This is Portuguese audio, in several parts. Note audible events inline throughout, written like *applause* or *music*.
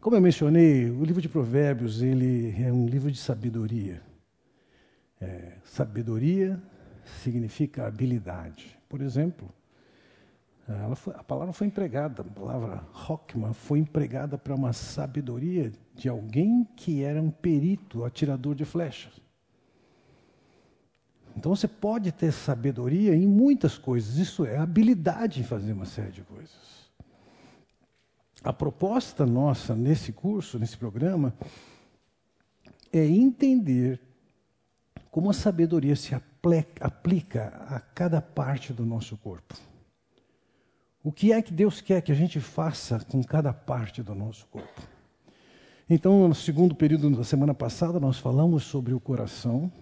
Como eu mencionei, o livro de Provérbios ele é um livro de sabedoria. É, sabedoria significa habilidade. Por exemplo, foi, a palavra foi empregada, a palavra Hockman foi empregada para uma sabedoria de alguém que era um perito, atirador de flechas. Então você pode ter sabedoria em muitas coisas, isso é habilidade em fazer uma série de coisas. A proposta nossa nesse curso, nesse programa, é entender como a sabedoria se aplica a cada parte do nosso corpo. O que é que Deus quer que a gente faça com cada parte do nosso corpo? Então, no segundo período da semana passada, nós falamos sobre o coração.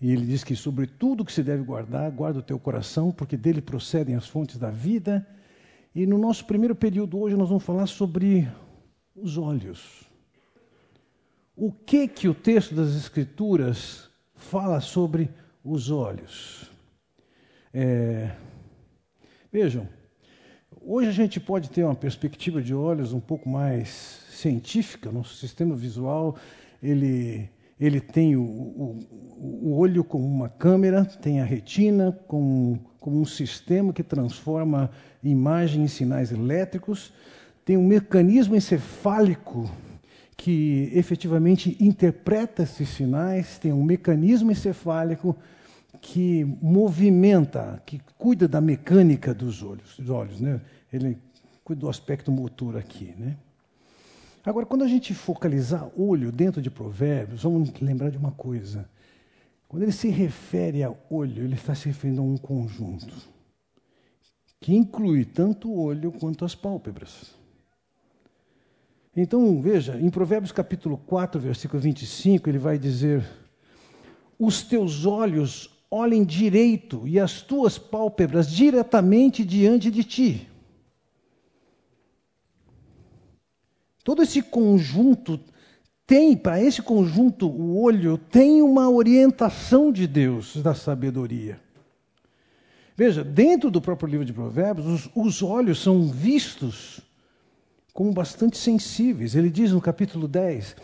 E ele diz que sobre tudo que se deve guardar, guarda o teu coração, porque dele procedem as fontes da vida. E no nosso primeiro período hoje nós vamos falar sobre os olhos. O que que o texto das Escrituras fala sobre os olhos? É, vejam, hoje a gente pode ter uma perspectiva de olhos um pouco mais científica. Nosso sistema visual ele ele tem o, o, o, olho como uma câmera, tem a retina como, como um sistema que transforma imagem em sinais elétricos, tem um mecanismo encefálico que efetivamente interpreta esses sinais, tem um mecanismo encefálico que movimenta, que cuida da mecânica dos olhos, dos olhos, né? Ele cuida do aspecto motor aqui, né? Agora, quando a gente focalizar olho dentro de Provérbios, vamos lembrar de uma coisa. Quando ele se refere a olho, ele está se referindo a um conjunto que inclui tanto o olho quanto as pálpebras. Então, veja, em Provérbios capítulo 4, versículo 25, ele vai dizer: Os teus olhos olhem direito e as tuas pálpebras diretamente diante de ti. Todo esse conjunto tem, para esse conjunto, o olho tem uma orientação de Deus, da sabedoria. Veja, dentro do próprio livro de Provérbios, os, os olhos são vistos como bastante sensíveis. Ele diz no capítulo 10: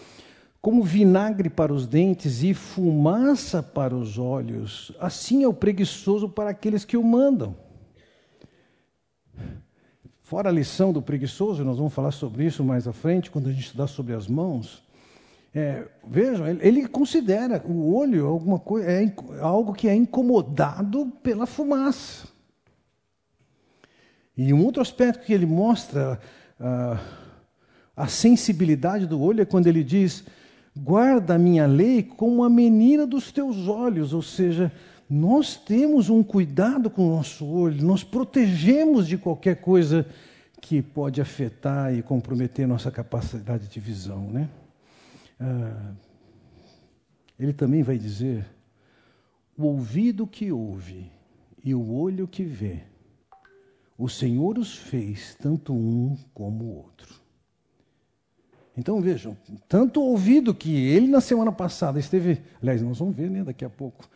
como vinagre para os dentes e fumaça para os olhos, assim é o preguiçoso para aqueles que o mandam. Fora a lição do preguiçoso, nós vamos falar sobre isso mais à frente, quando a gente estudar sobre as mãos. É, vejam, ele considera o olho alguma coisa, é algo que é incomodado pela fumaça. E um outro aspecto que ele mostra uh, a sensibilidade do olho é quando ele diz: guarda a minha lei como a menina dos teus olhos, ou seja, nós temos um cuidado com o nosso olho, nós protegemos de qualquer coisa que pode afetar e comprometer nossa capacidade de visão, né? Ah, ele também vai dizer: o ouvido que ouve e o olho que vê, o Senhor os fez, tanto um como o outro. Então vejam, tanto o ouvido que ele na semana passada esteve, aliás, nós vamos ver né, daqui a pouco,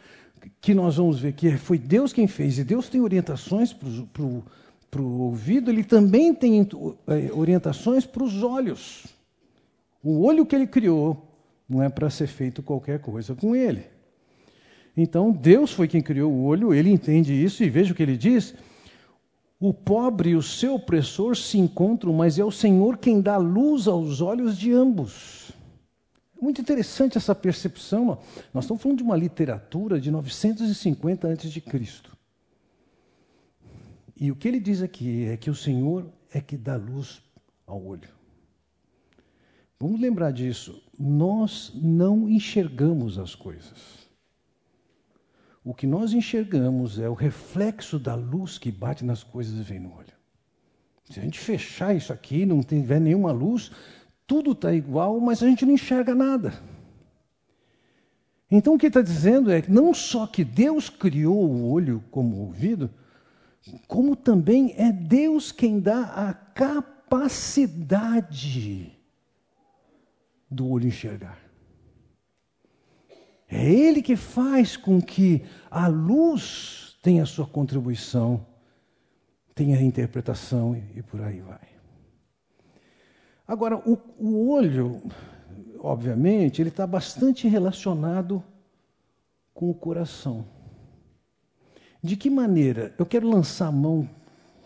que nós vamos ver que foi Deus quem fez, e Deus tem orientações para o ouvido, ele também tem é, orientações para os olhos. O olho que ele criou não é para ser feito qualquer coisa com ele. Então, Deus foi quem criou o olho, ele entende isso, e veja o que ele diz: o pobre e o seu opressor se encontram, mas é o Senhor quem dá luz aos olhos de ambos. Muito interessante essa percepção. Nós estamos falando de uma literatura de 950 a.C. E o que ele diz aqui é que o Senhor é que dá luz ao olho. Vamos lembrar disso. Nós não enxergamos as coisas. O que nós enxergamos é o reflexo da luz que bate nas coisas e vem no olho. Se a gente fechar isso aqui, não tiver nenhuma luz, tudo está igual, mas a gente não enxerga nada. Então o que está dizendo é que não só que Deus criou o olho como ouvido, como também é Deus quem dá a capacidade do olho enxergar. É Ele que faz com que a luz tenha sua contribuição, tenha interpretação e por aí vai. Agora, o, o olho, obviamente, ele está bastante relacionado com o coração. De que maneira? Eu quero lançar a mão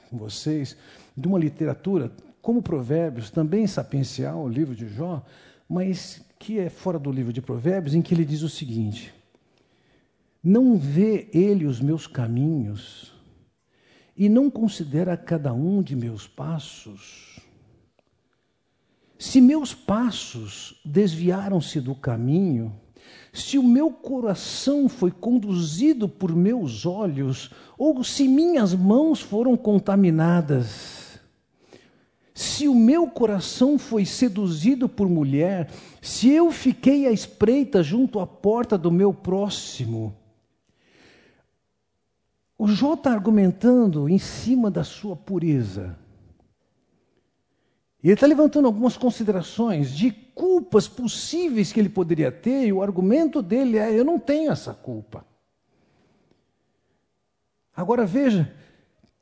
com vocês de uma literatura como Provérbios, também sapiencial, o livro de Jó, mas que é fora do livro de Provérbios, em que ele diz o seguinte: Não vê ele os meus caminhos e não considera cada um de meus passos? Se meus passos desviaram-se do caminho, se o meu coração foi conduzido por meus olhos, ou se minhas mãos foram contaminadas, se o meu coração foi seduzido por mulher, se eu fiquei à espreita junto à porta do meu próximo, o Jó está argumentando em cima da sua pureza. E ele está levantando algumas considerações de culpas possíveis que ele poderia ter, e o argumento dele é: eu não tenho essa culpa. Agora veja,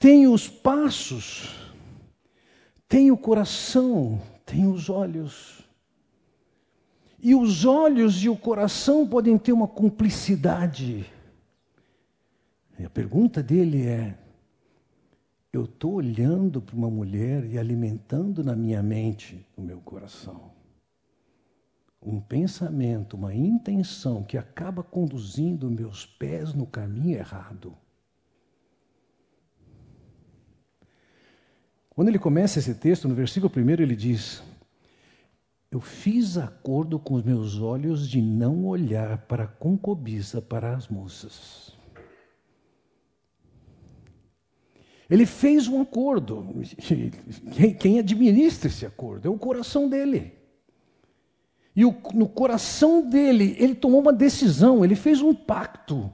tem os passos tem o coração, tem os olhos. E os olhos e o coração podem ter uma cumplicidade. E a pergunta dele é: eu estou olhando para uma mulher e alimentando na minha mente, no meu coração, um pensamento, uma intenção que acaba conduzindo meus pés no caminho errado. Quando ele começa esse texto, no versículo 1, ele diz: Eu fiz acordo com os meus olhos de não olhar para a concubiça para as moças. Ele fez um acordo. Quem administra esse acordo é o coração dele. E no coração dele, ele tomou uma decisão, ele fez um pacto.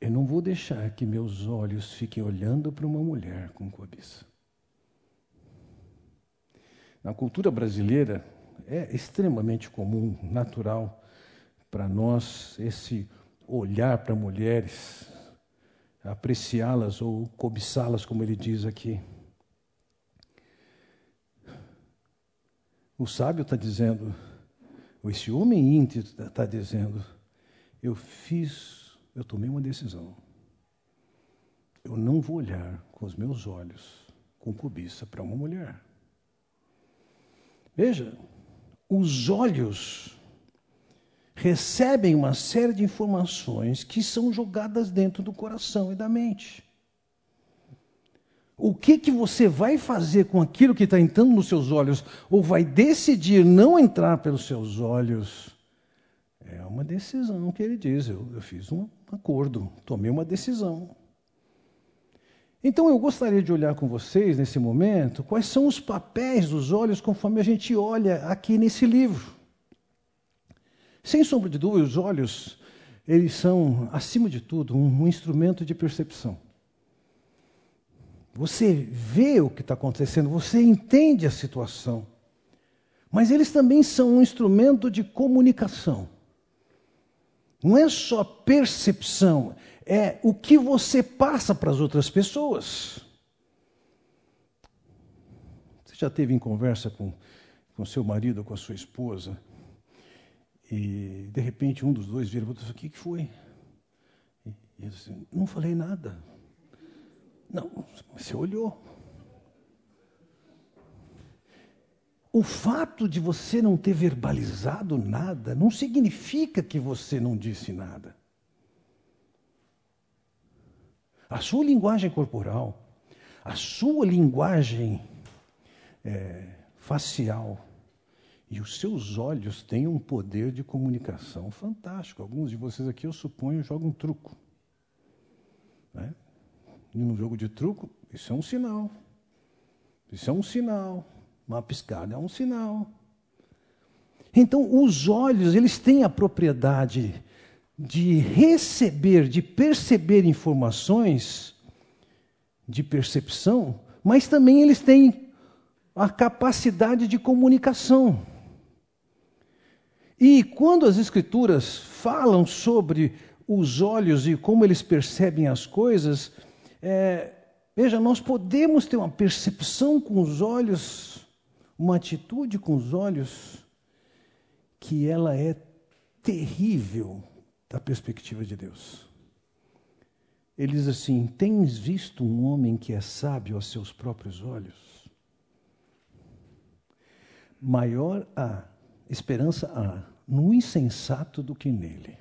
Eu não vou deixar que meus olhos fiquem olhando para uma mulher com cobiça. Na cultura brasileira é extremamente comum, natural para nós esse olhar para mulheres, apreciá-las ou cobiçá-las, como ele diz aqui. O sábio está dizendo, esse homem íntimo está dizendo: eu fiz, eu tomei uma decisão. Eu não vou olhar com os meus olhos com cobiça para uma mulher. Veja, os olhos recebem uma série de informações que são jogadas dentro do coração e da mente. O que, que você vai fazer com aquilo que está entrando nos seus olhos, ou vai decidir não entrar pelos seus olhos, é uma decisão que ele diz. Eu, eu fiz um acordo, tomei uma decisão. Então eu gostaria de olhar com vocês nesse momento quais são os papéis dos olhos conforme a gente olha aqui nesse livro. Sem sombra de dúvida, os olhos, eles são, acima de tudo, um, um instrumento de percepção. Você vê o que está acontecendo, você entende a situação. Mas eles também são um instrumento de comunicação. Não é só percepção, é o que você passa para as outras pessoas. Você já teve em conversa com, com seu marido ou com a sua esposa e de repente um dos dois vira e fala: O que, foi? E ele disse: Não falei nada. Não, você olhou. O fato de você não ter verbalizado nada não significa que você não disse nada. A sua linguagem corporal, a sua linguagem é, facial e os seus olhos têm um poder de comunicação fantástico. Alguns de vocês aqui, eu suponho, jogam truco. Né? E no jogo de truco, isso é um sinal. Isso é um sinal. Uma piscada é um sinal. Então, os olhos, eles têm a propriedade de receber, de perceber informações de percepção, mas também eles têm a capacidade de comunicação. E quando as Escrituras falam sobre os olhos e como eles percebem as coisas, é, veja, nós podemos ter uma percepção com os olhos uma atitude com os olhos que ela é terrível da perspectiva de Deus. Ele diz assim: Tens visto um homem que é sábio aos seus próprios olhos? Maior a esperança há no insensato do que nele.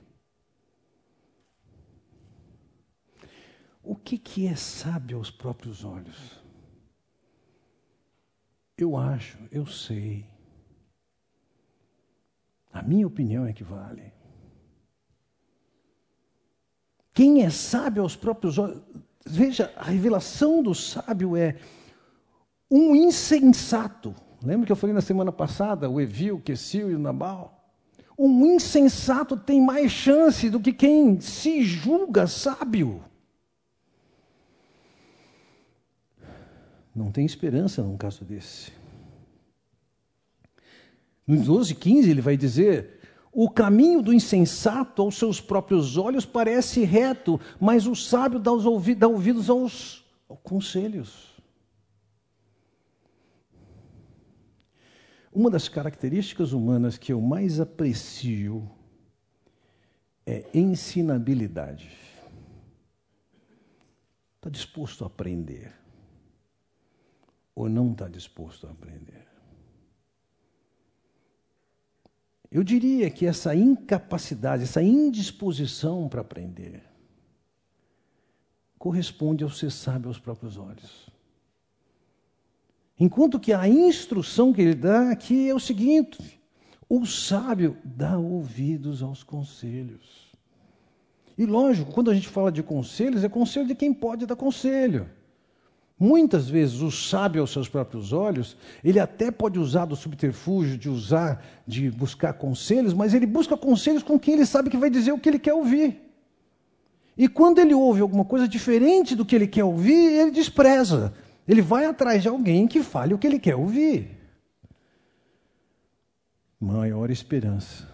O que, que é sábio aos próprios olhos? Eu acho, eu sei. A minha opinião é que vale. Quem é sábio aos próprios olhos. Veja, a revelação do sábio é um insensato. Lembra que eu falei na semana passada, o Evil, o Quessil e o Nabal? Um insensato tem mais chance do que quem se julga sábio. Não tem esperança num caso desse. No 12, 15, ele vai dizer: O caminho do insensato aos seus próprios olhos parece reto, mas o sábio dá, ouvi dá ouvidos aos, aos conselhos. Uma das características humanas que eu mais aprecio é ensinabilidade. Está disposto a aprender ou não está disposto a aprender? Eu diria que essa incapacidade, essa indisposição para aprender, corresponde ao ser sábio aos próprios olhos. Enquanto que a instrução que ele dá aqui é o seguinte: o sábio dá ouvidos aos conselhos. E lógico, quando a gente fala de conselhos, é conselho de quem pode dar conselho. Muitas vezes o sábio aos seus próprios olhos, ele até pode usar do subterfúgio de usar, de buscar conselhos, mas ele busca conselhos com quem ele sabe que vai dizer o que ele quer ouvir. E quando ele ouve alguma coisa diferente do que ele quer ouvir, ele despreza. Ele vai atrás de alguém que fale o que ele quer ouvir. Maior esperança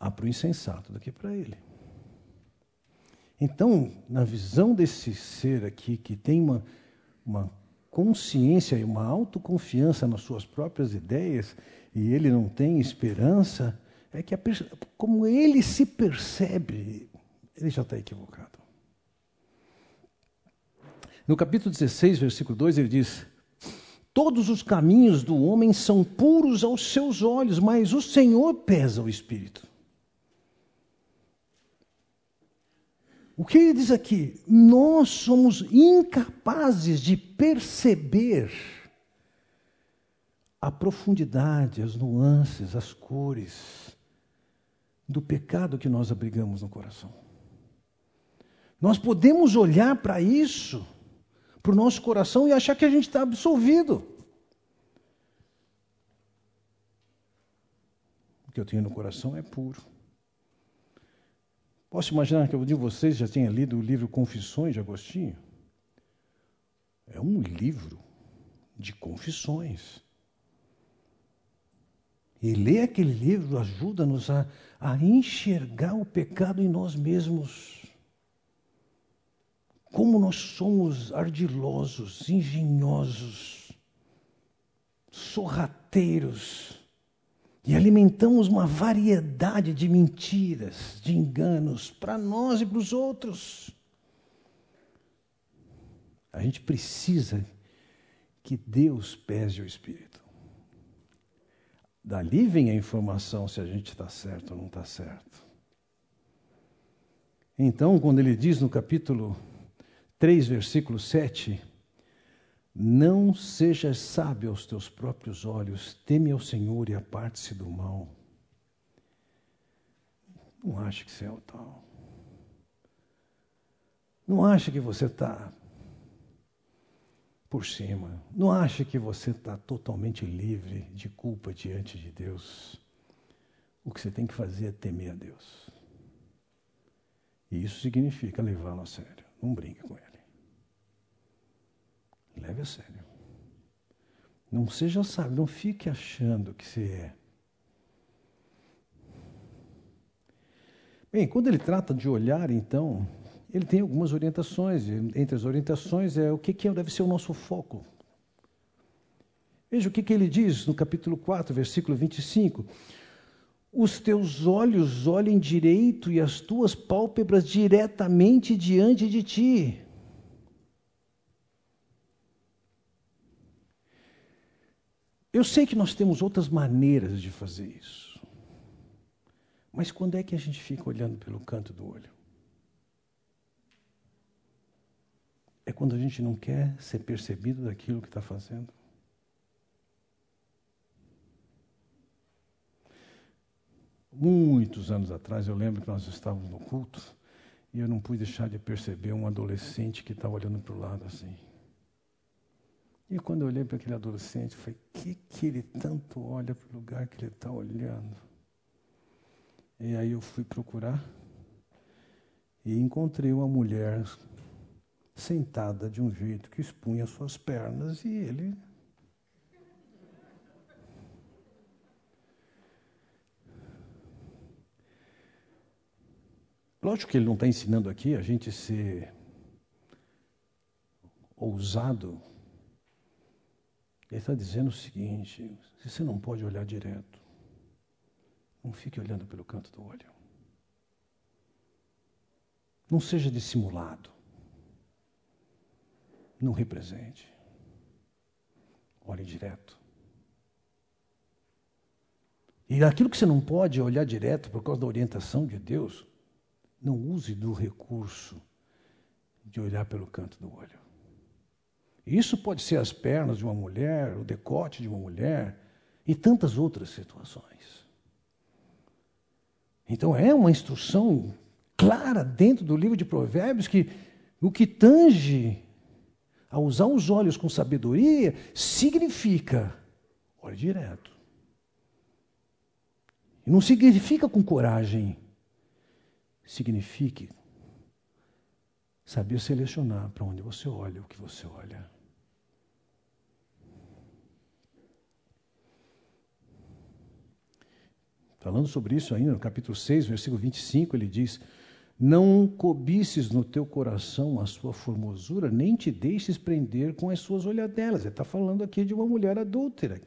há para o insensato do que para ele. Então, na visão desse ser aqui, que tem uma, uma consciência e uma autoconfiança nas suas próprias ideias, e ele não tem esperança, é que a, como ele se percebe, ele já está equivocado. No capítulo 16, versículo 2, ele diz: Todos os caminhos do homem são puros aos seus olhos, mas o Senhor pesa o espírito. O que ele diz aqui? Nós somos incapazes de perceber a profundidade, as nuances, as cores do pecado que nós abrigamos no coração. Nós podemos olhar para isso, para o nosso coração, e achar que a gente está absolvido. O que eu tenho no coração é puro. Posso imaginar que algum de vocês já tenha lido o livro Confissões de Agostinho? É um livro de confissões. E ler aquele livro ajuda-nos a, a enxergar o pecado em nós mesmos. Como nós somos ardilosos, engenhosos, sorrateiros e alimentamos uma variedade de mentiras, de enganos, para nós e para os outros. A gente precisa que Deus pese o Espírito. Dali vem a informação se a gente está certo ou não está certo. Então, quando ele diz no capítulo 3, versículo 7, não sejas sábio aos teus próprios olhos, teme ao Senhor e aparte-se do mal. Não acha que você é o tal. Não acha que você está por cima. Não acha que você está totalmente livre de culpa diante de Deus. O que você tem que fazer é temer a Deus. E isso significa levá-lo a sério. Não brinque com ele. Leve a sério. Não seja sábio, não fique achando que você é. Bem, quando ele trata de olhar, então, ele tem algumas orientações. Entre as orientações é o que, que deve ser o nosso foco. Veja o que, que ele diz no capítulo 4, versículo 25. Os teus olhos olhem direito e as tuas pálpebras diretamente diante de ti. Eu sei que nós temos outras maneiras de fazer isso. Mas quando é que a gente fica olhando pelo canto do olho? É quando a gente não quer ser percebido daquilo que está fazendo. Muitos anos atrás, eu lembro que nós estávamos no culto e eu não pude deixar de perceber um adolescente que estava olhando para o lado assim. E quando eu olhei para aquele adolescente, eu falei: que que ele tanto olha para o lugar que ele está olhando? E aí eu fui procurar e encontrei uma mulher sentada de um jeito que expunha suas pernas e ele Lógico que ele não está ensinando aqui a gente ser ousado. Ele está dizendo o seguinte: se você não pode olhar direto, não fique olhando pelo canto do olho. Não seja dissimulado. Não represente. Olhe direto. E aquilo que você não pode olhar direto por causa da orientação de Deus, não use do recurso de olhar pelo canto do olho. Isso pode ser as pernas de uma mulher, o decote de uma mulher e tantas outras situações. Então é uma instrução clara dentro do livro de Provérbios que o que tange a usar os olhos com sabedoria significa olhe direto. E não significa com coragem signifique saber selecionar para onde você olha, o que você olha. Falando sobre isso ainda, no capítulo 6, versículo 25, ele diz: Não cobices no teu coração a sua formosura, nem te deixes prender com as suas olhadelas. Ele está falando aqui de uma mulher adúltera,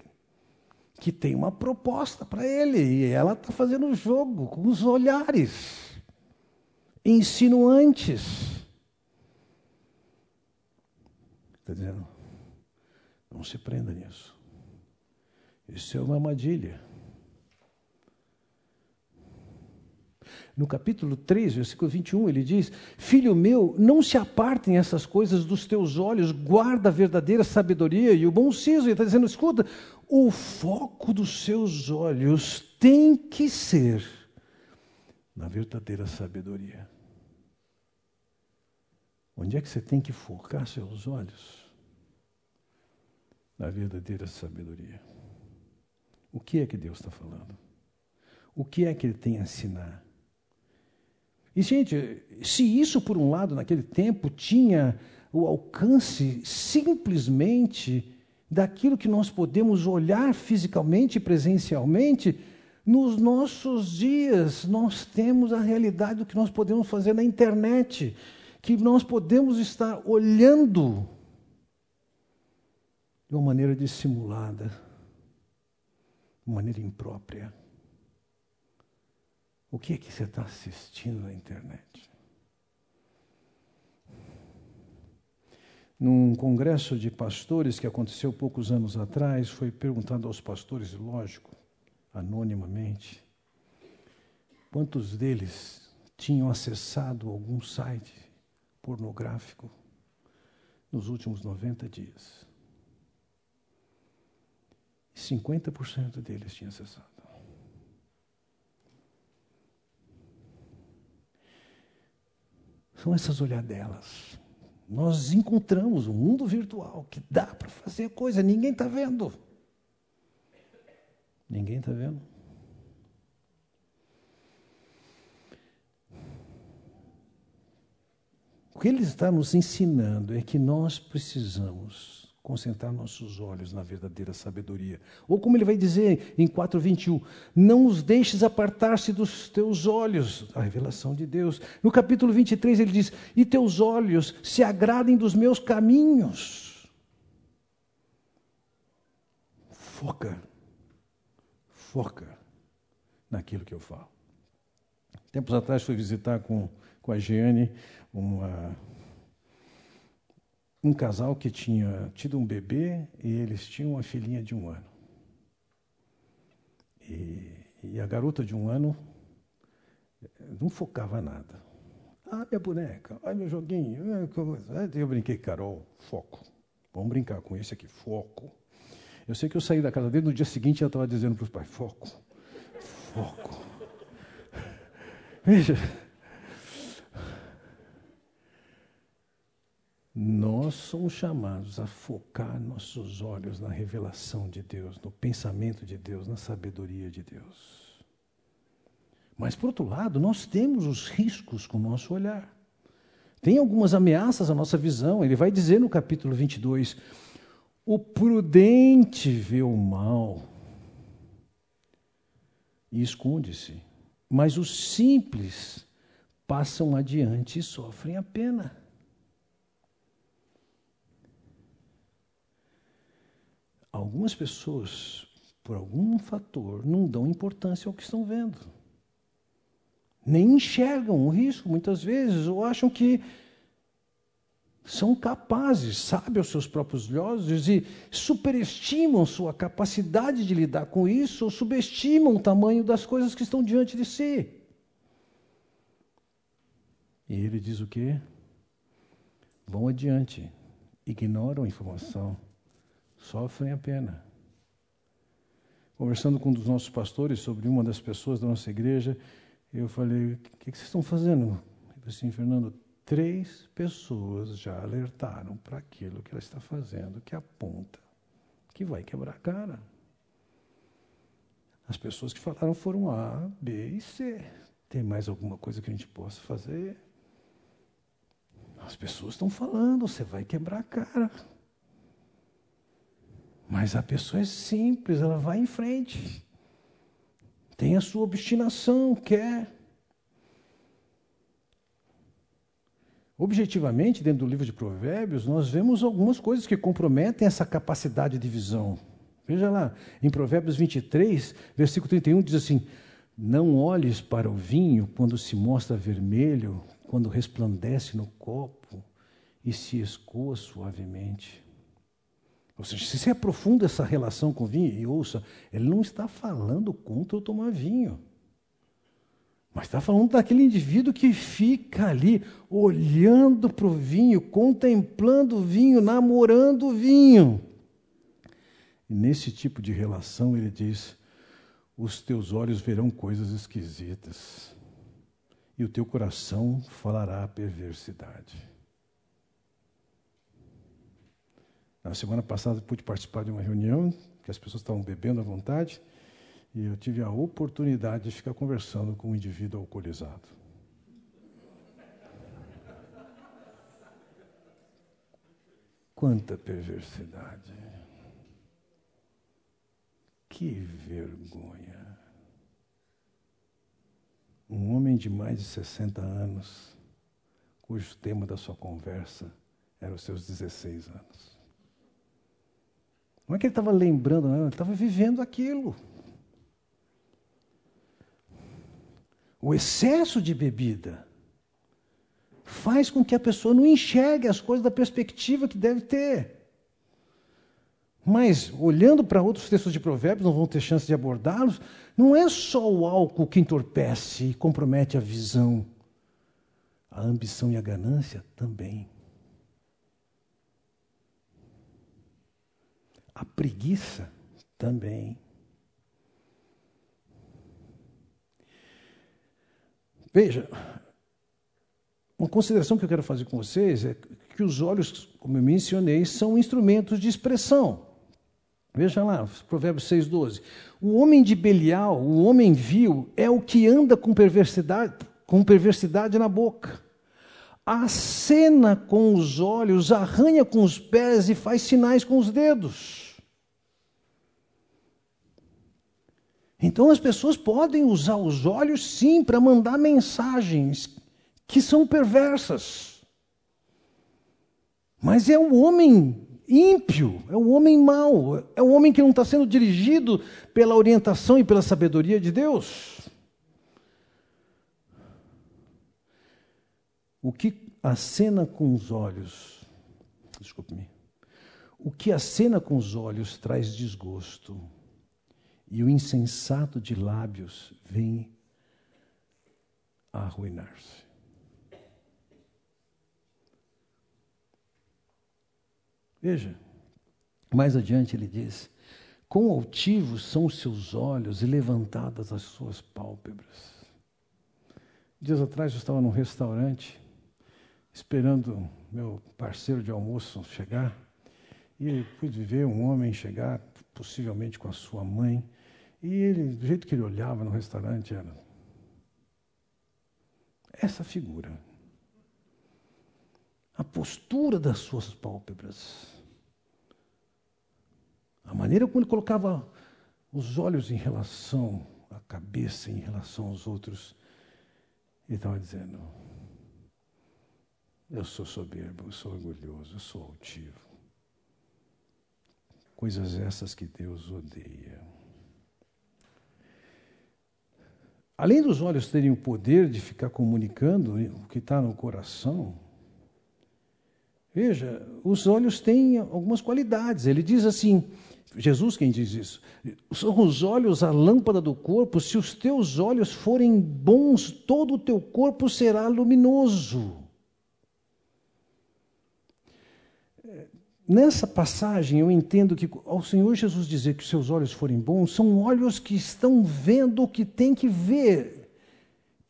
que tem uma proposta para ele, e ela está fazendo jogo com os olhares insinuantes. Está dizendo, não se prenda nisso. Isso é uma armadilha. No capítulo 3, versículo 21, ele diz: Filho meu, não se apartem essas coisas dos teus olhos, guarda a verdadeira sabedoria e o bom siso. Ele está dizendo: escuta, o foco dos seus olhos tem que ser na verdadeira sabedoria. Onde é que você tem que focar seus olhos? Na verdadeira sabedoria. O que é que Deus está falando? O que é que Ele tem a ensinar? E, gente, se isso, por um lado, naquele tempo, tinha o alcance simplesmente daquilo que nós podemos olhar fisicamente, presencialmente, nos nossos dias nós temos a realidade do que nós podemos fazer na internet que nós podemos estar olhando de uma maneira dissimulada, de uma maneira imprópria. O que é que você está assistindo na internet? Num congresso de pastores que aconteceu poucos anos atrás, foi perguntado aos pastores, lógico, anonimamente, quantos deles tinham acessado algum site pornográfico nos últimos 90 dias. 50% deles tinham acessado. São essas olhadelas. Nós encontramos um mundo virtual que dá para fazer coisa, ninguém está vendo. Ninguém está vendo. O que ele está nos ensinando é que nós precisamos concentrar nossos olhos na verdadeira sabedoria. Ou como ele vai dizer em 4:21, não os deixes apartar-se dos teus olhos, a revelação de Deus. No capítulo 23 ele diz: "E teus olhos se agradem dos meus caminhos". foca, foca naquilo que eu falo. Tempos atrás fui visitar com, com a Giane uma, um casal que tinha tido um bebê e eles tinham uma filhinha de um ano. E, e a garota de um ano não focava nada. Ah, minha boneca, ai meu joguinho. Eu brinquei, Carol, foco. Vamos brincar com esse aqui, foco. Eu sei que eu saí da casa dele, no dia seguinte ela estava dizendo para os pais, foco, foco. *laughs* Veja, nós somos chamados a focar nossos olhos na revelação de Deus, no pensamento de Deus, na sabedoria de Deus. Mas, por outro lado, nós temos os riscos com o nosso olhar. Tem algumas ameaças à nossa visão. Ele vai dizer no capítulo 22: o prudente vê o mal e esconde-se, mas os simples passam adiante e sofrem a pena. Algumas pessoas, por algum fator, não dão importância ao que estão vendo nem enxergam o risco muitas vezes, ou acham que são capazes, sabem os seus próprios olhos e superestimam sua capacidade de lidar com isso, ou subestimam o tamanho das coisas que estão diante de si. E ele diz o quê? Vão adiante, ignoram a informação, sofrem a pena. Conversando com um dos nossos pastores sobre uma das pessoas da nossa igreja, eu falei, o que, vocês estão fazendo? Ele falou assim, Fernando, três pessoas já alertaram para aquilo que ela está fazendo, que aponta que vai quebrar a cara. As pessoas que falaram foram A, B e C. Tem mais alguma coisa que a gente possa fazer? As pessoas estão falando, você vai quebrar a cara. Mas a pessoa é simples, ela vai em frente tem a sua obstinação, quer. Objetivamente, dentro do livro de Provérbios, nós vemos algumas coisas que comprometem essa capacidade de visão. Veja lá, em Provérbios 23, versículo 31, diz assim: Não olhes para o vinho quando se mostra vermelho, quando resplandece no copo e se escoa suavemente. Ou seja, se você aprofunda essa relação com o vinho, e ouça, ele não está falando contra o tomar vinho. Mas está falando daquele indivíduo que fica ali olhando para o vinho, contemplando o vinho, namorando o vinho. E nesse tipo de relação ele diz: os teus olhos verão coisas esquisitas, e o teu coração falará perversidade. Na semana passada pude participar de uma reunião que as pessoas estavam bebendo à vontade e eu tive a oportunidade de ficar conversando com um indivíduo alcoolizado. Quanta perversidade. Que vergonha. Um homem de mais de 60 anos, cujo tema da sua conversa era os seus 16 anos. Não é que ele estava lembrando, não, ele estava vivendo aquilo. O excesso de bebida faz com que a pessoa não enxergue as coisas da perspectiva que deve ter. Mas, olhando para outros textos de Provérbios, não vão ter chance de abordá-los, não é só o álcool que entorpece e compromete a visão. A ambição e a ganância também. A preguiça também. Veja, uma consideração que eu quero fazer com vocês é que os olhos, como eu mencionei, são instrumentos de expressão. Veja lá, Provérbios 6,12. O homem de Belial, o homem vil, é o que anda com perversidade, com perversidade na boca. Acena com os olhos, arranha com os pés e faz sinais com os dedos. Então as pessoas podem usar os olhos sim para mandar mensagens que são perversas. Mas é o homem ímpio, é um homem mau, é um homem que não está sendo dirigido pela orientação e pela sabedoria de Deus. O que acena com os olhos, desculpe-me, o que acena com os olhos traz desgosto, e o insensato de lábios vem a arruinar-se. Veja, mais adiante ele diz: Quão altivos são os seus olhos e levantadas as suas pálpebras. Dias atrás eu estava num restaurante, esperando meu parceiro de almoço chegar, e pude ver um homem chegar, possivelmente com a sua mãe, e ele, do jeito que ele olhava no restaurante, era essa figura a postura das suas pálpebras, a maneira como ele colocava os olhos em relação à cabeça, em relação aos outros, ele estava dizendo: Eu sou soberbo, eu sou orgulhoso, eu sou altivo. Coisas essas que Deus odeia. Além dos olhos terem o poder de ficar comunicando o que está no coração, Veja, os olhos têm algumas qualidades. Ele diz assim: Jesus quem diz isso. São os olhos a lâmpada do corpo. Se os teus olhos forem bons, todo o teu corpo será luminoso. Nessa passagem eu entendo que ao Senhor Jesus dizer que os seus olhos forem bons, são olhos que estão vendo o que tem que ver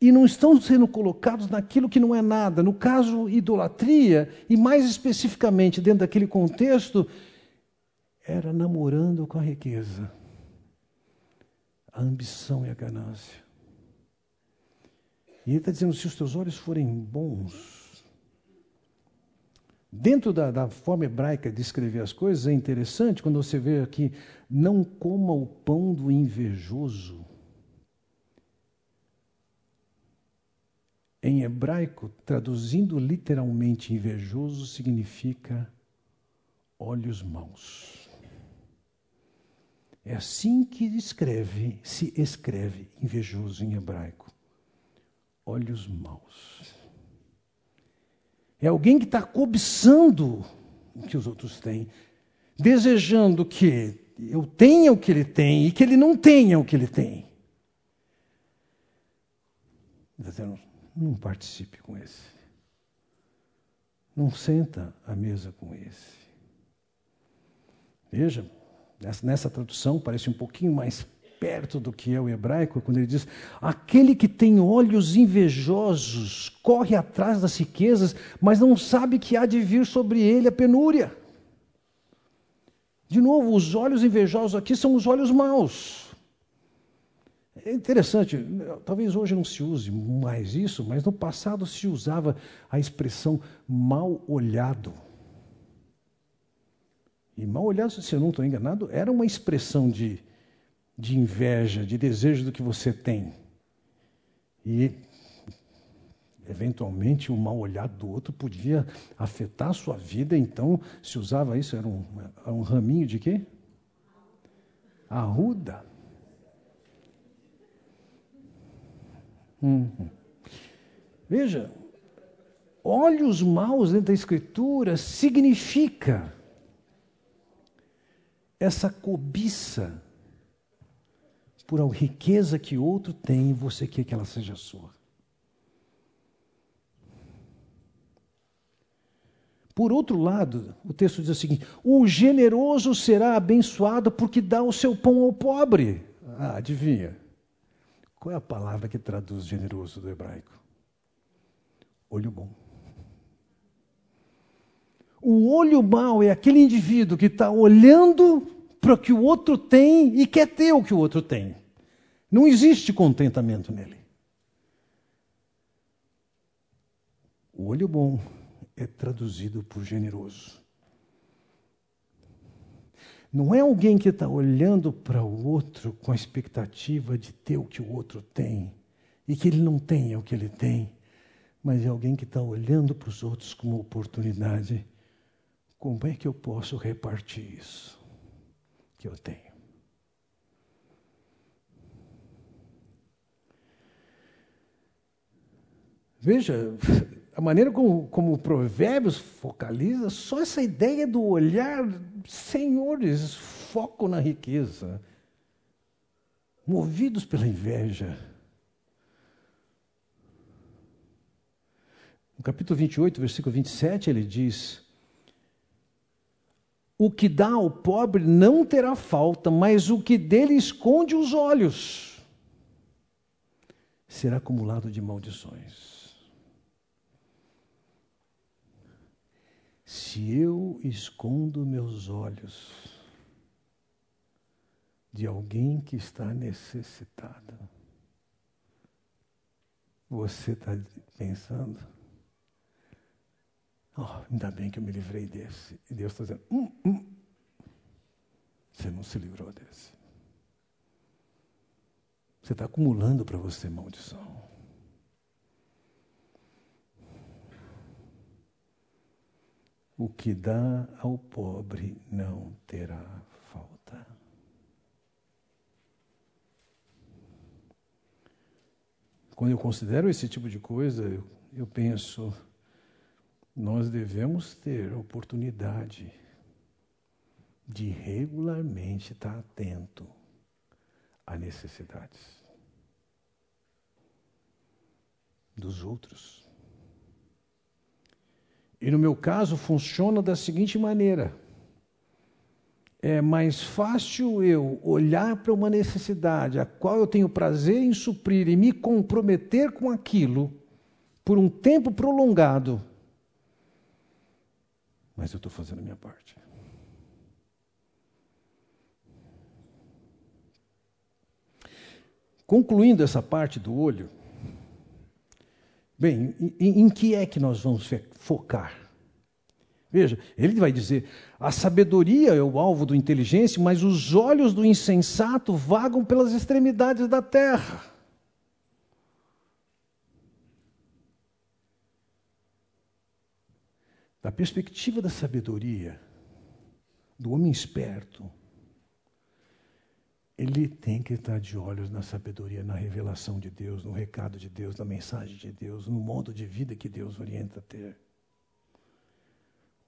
e não estão sendo colocados naquilo que não é nada. No caso, idolatria, e mais especificamente dentro daquele contexto, era namorando com a riqueza, a ambição e a ganância. E ele está dizendo: se os teus olhos forem bons, dentro da, da forma hebraica de escrever as coisas, é interessante quando você vê aqui: não coma o pão do invejoso Em hebraico, traduzindo literalmente invejoso, significa olhos maus. É assim que escreve, se escreve invejoso em hebraico. Olhos maus. É alguém que está cobiçando o que os outros têm, desejando que eu tenha o que ele tem e que ele não tenha o que ele tem. Dizendo, não participe com esse. Não senta à mesa com esse. Veja, nessa tradução parece um pouquinho mais perto do que é o hebraico, quando ele diz: aquele que tem olhos invejosos corre atrás das riquezas, mas não sabe que há de vir sobre ele a penúria. De novo, os olhos invejosos aqui são os olhos maus. É interessante, talvez hoje não se use mais isso, mas no passado se usava a expressão mal olhado. E mal olhado, se eu não estou enganado, era uma expressão de, de inveja, de desejo do que você tem. E, eventualmente, o mal olhado do outro podia afetar a sua vida, então se usava isso, era um, um raminho de quê? Arruda. Uhum. Veja, olhos maus dentro da Escritura significa essa cobiça por a riqueza que outro tem e você quer que ela seja sua. Por outro lado, o texto diz o seguinte: o generoso será abençoado porque dá o seu pão ao pobre. Ah, adivinha? Qual é a palavra que traduz generoso do hebraico? Olho bom. O olho mau é aquele indivíduo que está olhando para o que o outro tem e quer ter o que o outro tem. Não existe contentamento nele. O olho bom é traduzido por generoso. Não é alguém que está olhando para o outro com a expectativa de ter o que o outro tem e que ele não tenha o que ele tem, mas é alguém que está olhando para os outros com uma oportunidade, como é que eu posso repartir isso que eu tenho? Veja, a maneira como, como o Provérbios focaliza, só essa ideia do olhar, senhores, foco na riqueza, movidos pela inveja. No capítulo 28, versículo 27, ele diz: O que dá ao pobre não terá falta, mas o que dele esconde os olhos será acumulado de maldições. Se eu escondo meus olhos de alguém que está necessitado, você está pensando, oh, ainda bem que eu me livrei desse. E Deus está dizendo, hum, hum, você não se livrou desse. Você está acumulando para você maldição. O que dá ao pobre não terá falta. Quando eu considero esse tipo de coisa, eu, eu penso, nós devemos ter oportunidade de regularmente estar atento a necessidades dos outros. E no meu caso funciona da seguinte maneira: é mais fácil eu olhar para uma necessidade a qual eu tenho prazer em suprir e me comprometer com aquilo por um tempo prolongado, mas eu estou fazendo a minha parte. Concluindo essa parte do olho, Bem, em, em que é que nós vamos focar? Veja, ele vai dizer: a sabedoria é o alvo do inteligente, mas os olhos do insensato vagam pelas extremidades da terra. Da perspectiva da sabedoria, do homem esperto, ele tem que estar de olhos na sabedoria, na revelação de Deus, no recado de Deus, na mensagem de Deus, no modo de vida que Deus orienta a ter.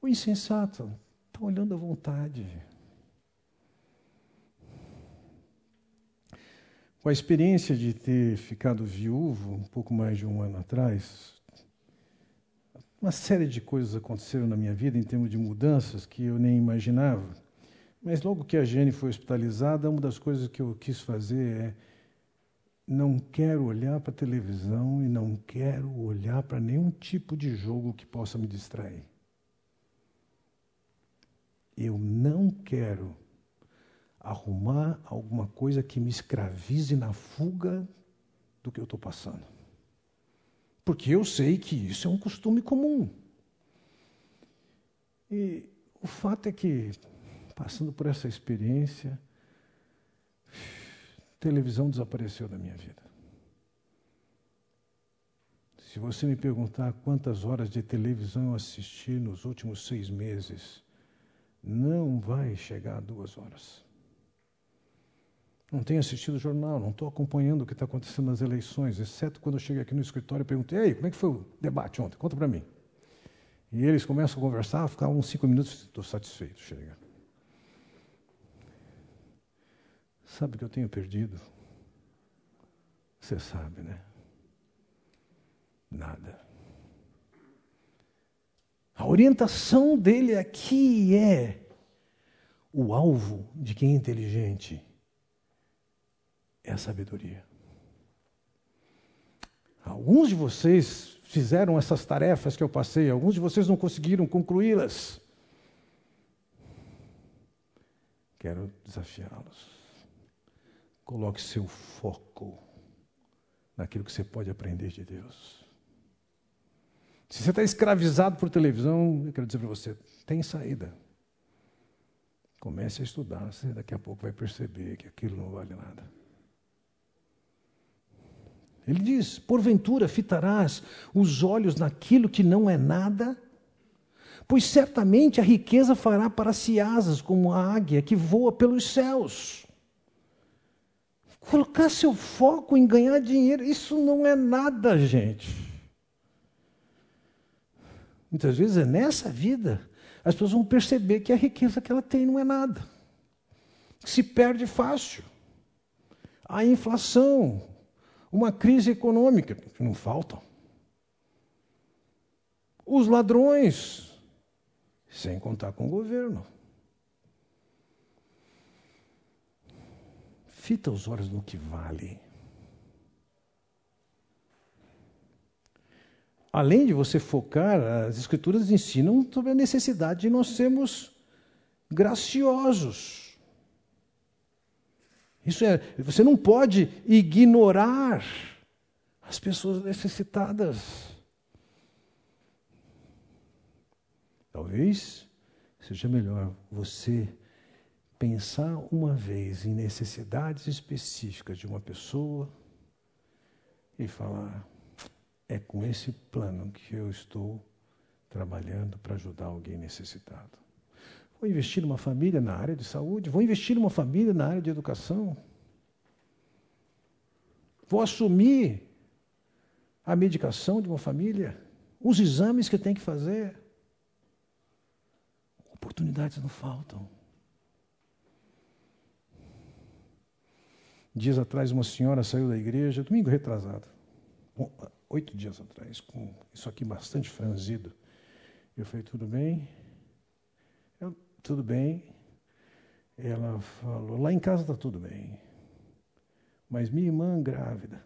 O insensato está olhando à vontade. Com a experiência de ter ficado viúvo um pouco mais de um ano atrás, uma série de coisas aconteceram na minha vida em termos de mudanças que eu nem imaginava. Mas logo que a Jane foi hospitalizada, uma das coisas que eu quis fazer é não quero olhar para a televisão e não quero olhar para nenhum tipo de jogo que possa me distrair. Eu não quero arrumar alguma coisa que me escravize na fuga do que eu estou passando. Porque eu sei que isso é um costume comum. E o fato é que passando por essa experiência, televisão desapareceu da minha vida. Se você me perguntar quantas horas de televisão eu assisti nos últimos seis meses, não vai chegar a duas horas. Não tenho assistido jornal, não estou acompanhando o que está acontecendo nas eleições, exceto quando eu cheguei aqui no escritório e perguntei: Ei, como é que foi o debate ontem? Conta para mim. E eles começam a conversar, ficar uns cinco minutos, estou satisfeito, chega. Sabe o que eu tenho perdido? Você sabe, né? Nada. A orientação dele aqui é o alvo de quem é inteligente é a sabedoria. Alguns de vocês fizeram essas tarefas que eu passei, alguns de vocês não conseguiram concluí-las. Quero desafiá-los. Coloque seu foco naquilo que você pode aprender de Deus. Se você está escravizado por televisão, eu quero dizer para você, tem saída. Comece a estudar, você daqui a pouco vai perceber que aquilo não vale nada. Ele diz: porventura fitarás os olhos naquilo que não é nada, Pois certamente a riqueza fará para si asas como a águia que voa pelos céus. Colocar seu foco em ganhar dinheiro, isso não é nada, gente. Muitas vezes é nessa vida, as pessoas vão perceber que a riqueza que ela tem não é nada. Se perde fácil. A inflação, uma crise econômica, que não faltam. Os ladrões, sem contar com o governo. Fita os olhos no que vale. Além de você focar, as Escrituras ensinam sobre a necessidade de nós sermos graciosos. Isso é, você não pode ignorar as pessoas necessitadas. Talvez seja melhor você pensar uma vez em necessidades específicas de uma pessoa e falar: é com esse plano que eu estou trabalhando para ajudar alguém necessitado. Vou investir numa família na área de saúde, vou investir numa família na área de educação. Vou assumir a medicação de uma família, os exames que tem que fazer. Oportunidades não faltam. Dias atrás, uma senhora saiu da igreja, domingo retrasado, oito dias atrás, com isso aqui bastante franzido. Eu falei, tudo bem? Eu, tudo bem. Ela falou, lá em casa está tudo bem. Mas minha irmã grávida.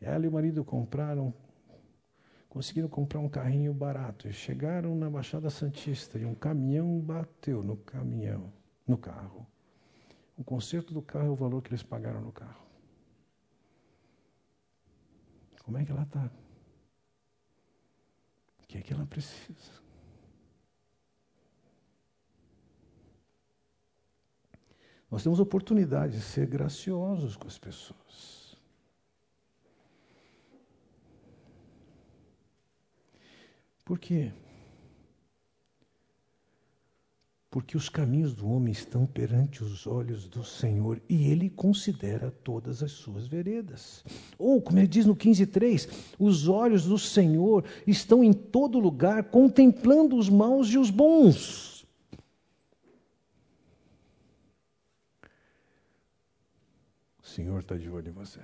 Ela e o marido compraram, conseguiram comprar um carrinho barato. Chegaram na Baixada Santista e um caminhão bateu no caminhão, no carro. O conserto do carro é o valor que eles pagaram no carro. Como é que ela está? O que é que ela precisa? Nós temos oportunidade de ser graciosos com as pessoas. Por quê? Porque os caminhos do homem estão perante os olhos do Senhor e ele considera todas as suas veredas. Ou, como ele diz no 15:3, os olhos do Senhor estão em todo lugar, contemplando os maus e os bons. O Senhor está de olho em você.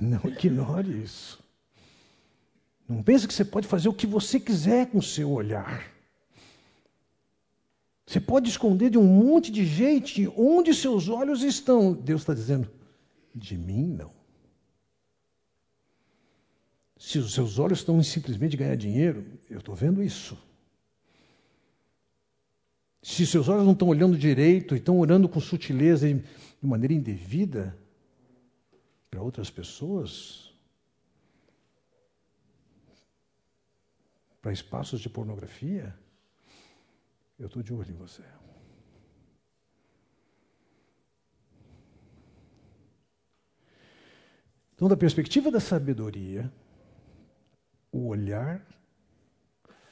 Não ignore isso. Não pense que você pode fazer o que você quiser com o seu olhar. Você pode esconder de um monte de gente onde seus olhos estão. Deus está dizendo: de mim não. Se os seus olhos estão em simplesmente ganhar dinheiro, eu estou vendo isso. Se seus olhos não estão olhando direito e estão olhando com sutileza e de maneira indevida para outras pessoas, para espaços de pornografia, eu estou de olho em você. Então, da perspectiva da sabedoria, o olhar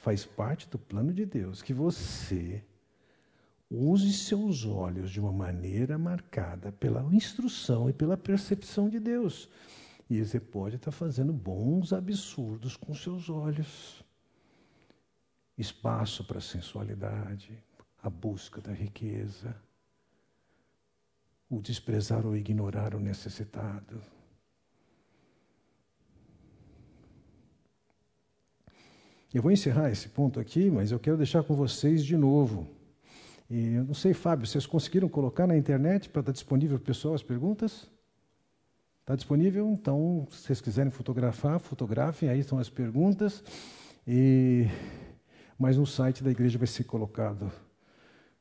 faz parte do plano de Deus, que você use seus olhos de uma maneira marcada pela instrução e pela percepção de Deus. E você pode estar fazendo bons absurdos com seus olhos espaço para a sensualidade, a busca da riqueza, o desprezar ou ignorar o necessitado. Eu vou encerrar esse ponto aqui, mas eu quero deixar com vocês de novo. E eu não sei, Fábio, vocês conseguiram colocar na internet para estar disponível para o pessoal as perguntas? Está disponível? Então, se vocês quiserem fotografar, fotografem, aí estão as perguntas. E mas no site da igreja vai ser colocado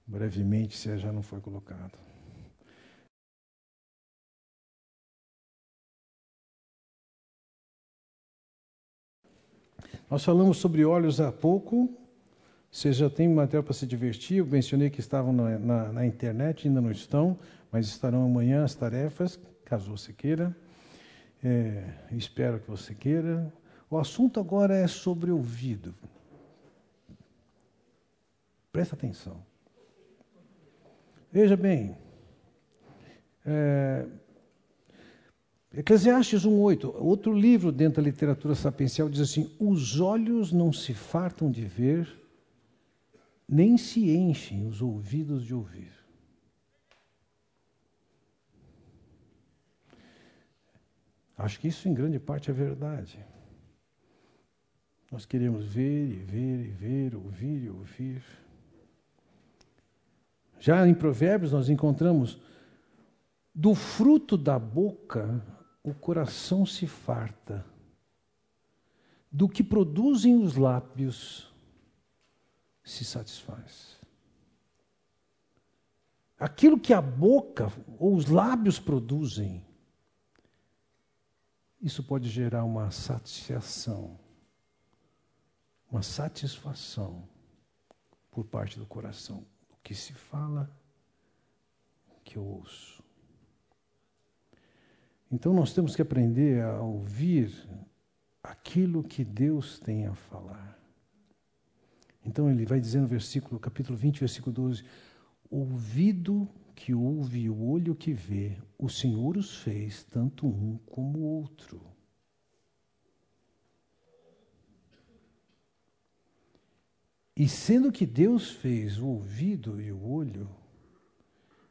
brevemente, se já não foi colocado. Nós falamos sobre olhos há pouco. Você já tem material para se divertir. Eu mencionei que estavam na, na, na, internet, ainda não estão, mas estarão amanhã as tarefas, caso você queira. É, espero que você queira. O assunto agora é sobre ouvido. Presta atenção. Veja bem, é, Eclesiastes 1,8, outro livro dentro da literatura sapiencial, diz assim: Os olhos não se fartam de ver, nem se enchem os ouvidos de ouvir. Acho que isso em grande parte é verdade. Nós queremos ver e ver e ver, ouvir e ouvir. Já em Provérbios nós encontramos do fruto da boca o coração se farta, do que produzem os lábios se satisfaz. Aquilo que a boca ou os lábios produzem, isso pode gerar uma satisfação, uma satisfação por parte do coração. Que se fala, que eu ouço. Então nós temos que aprender a ouvir aquilo que Deus tem a falar. Então ele vai dizer no versículo, capítulo 20, versículo 12: Ouvido que ouve e o olho que vê, o Senhor os fez, tanto um como o outro. E sendo que Deus fez o ouvido e o olho,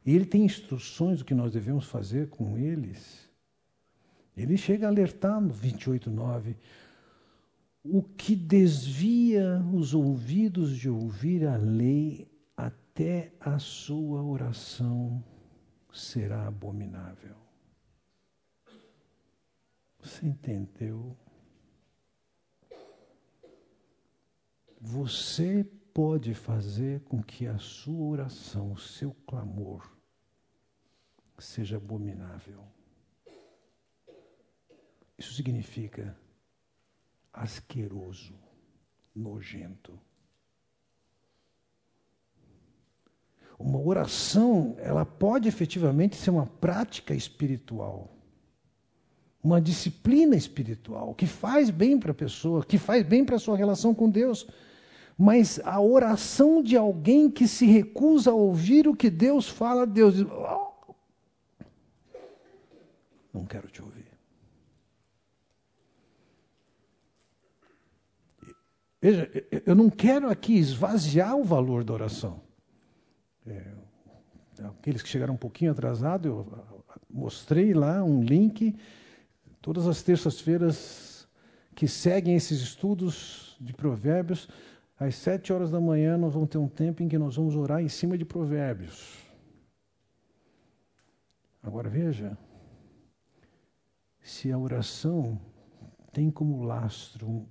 e Ele tem instruções do que nós devemos fazer com eles, ele chega a alertar no 28,9: o que desvia os ouvidos de ouvir a lei até a sua oração será abominável. Você entendeu? Você pode fazer com que a sua oração, o seu clamor, seja abominável. Isso significa asqueroso, nojento. Uma oração, ela pode efetivamente ser uma prática espiritual, uma disciplina espiritual, que faz bem para a pessoa, que faz bem para a sua relação com Deus. Mas a oração de alguém que se recusa a ouvir o que Deus fala, Deus diz: oh, Não quero te ouvir. Veja, eu não quero aqui esvaziar o valor da oração. É, aqueles que chegaram um pouquinho atrasados, eu mostrei lá um link. Todas as terças-feiras que seguem esses estudos de provérbios, às sete horas da manhã nós vamos ter um tempo em que nós vamos orar em cima de provérbios. Agora veja, se a oração tem como lastro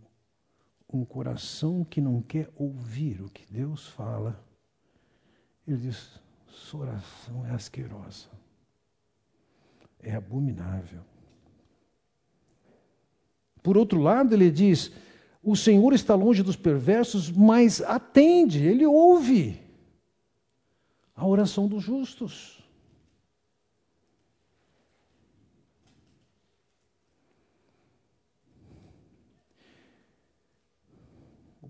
um coração que não quer ouvir o que Deus fala, ele diz: sua oração é asquerosa, é abominável. Por outro lado, ele diz: o Senhor está longe dos perversos, mas atende, ele ouve a oração dos justos.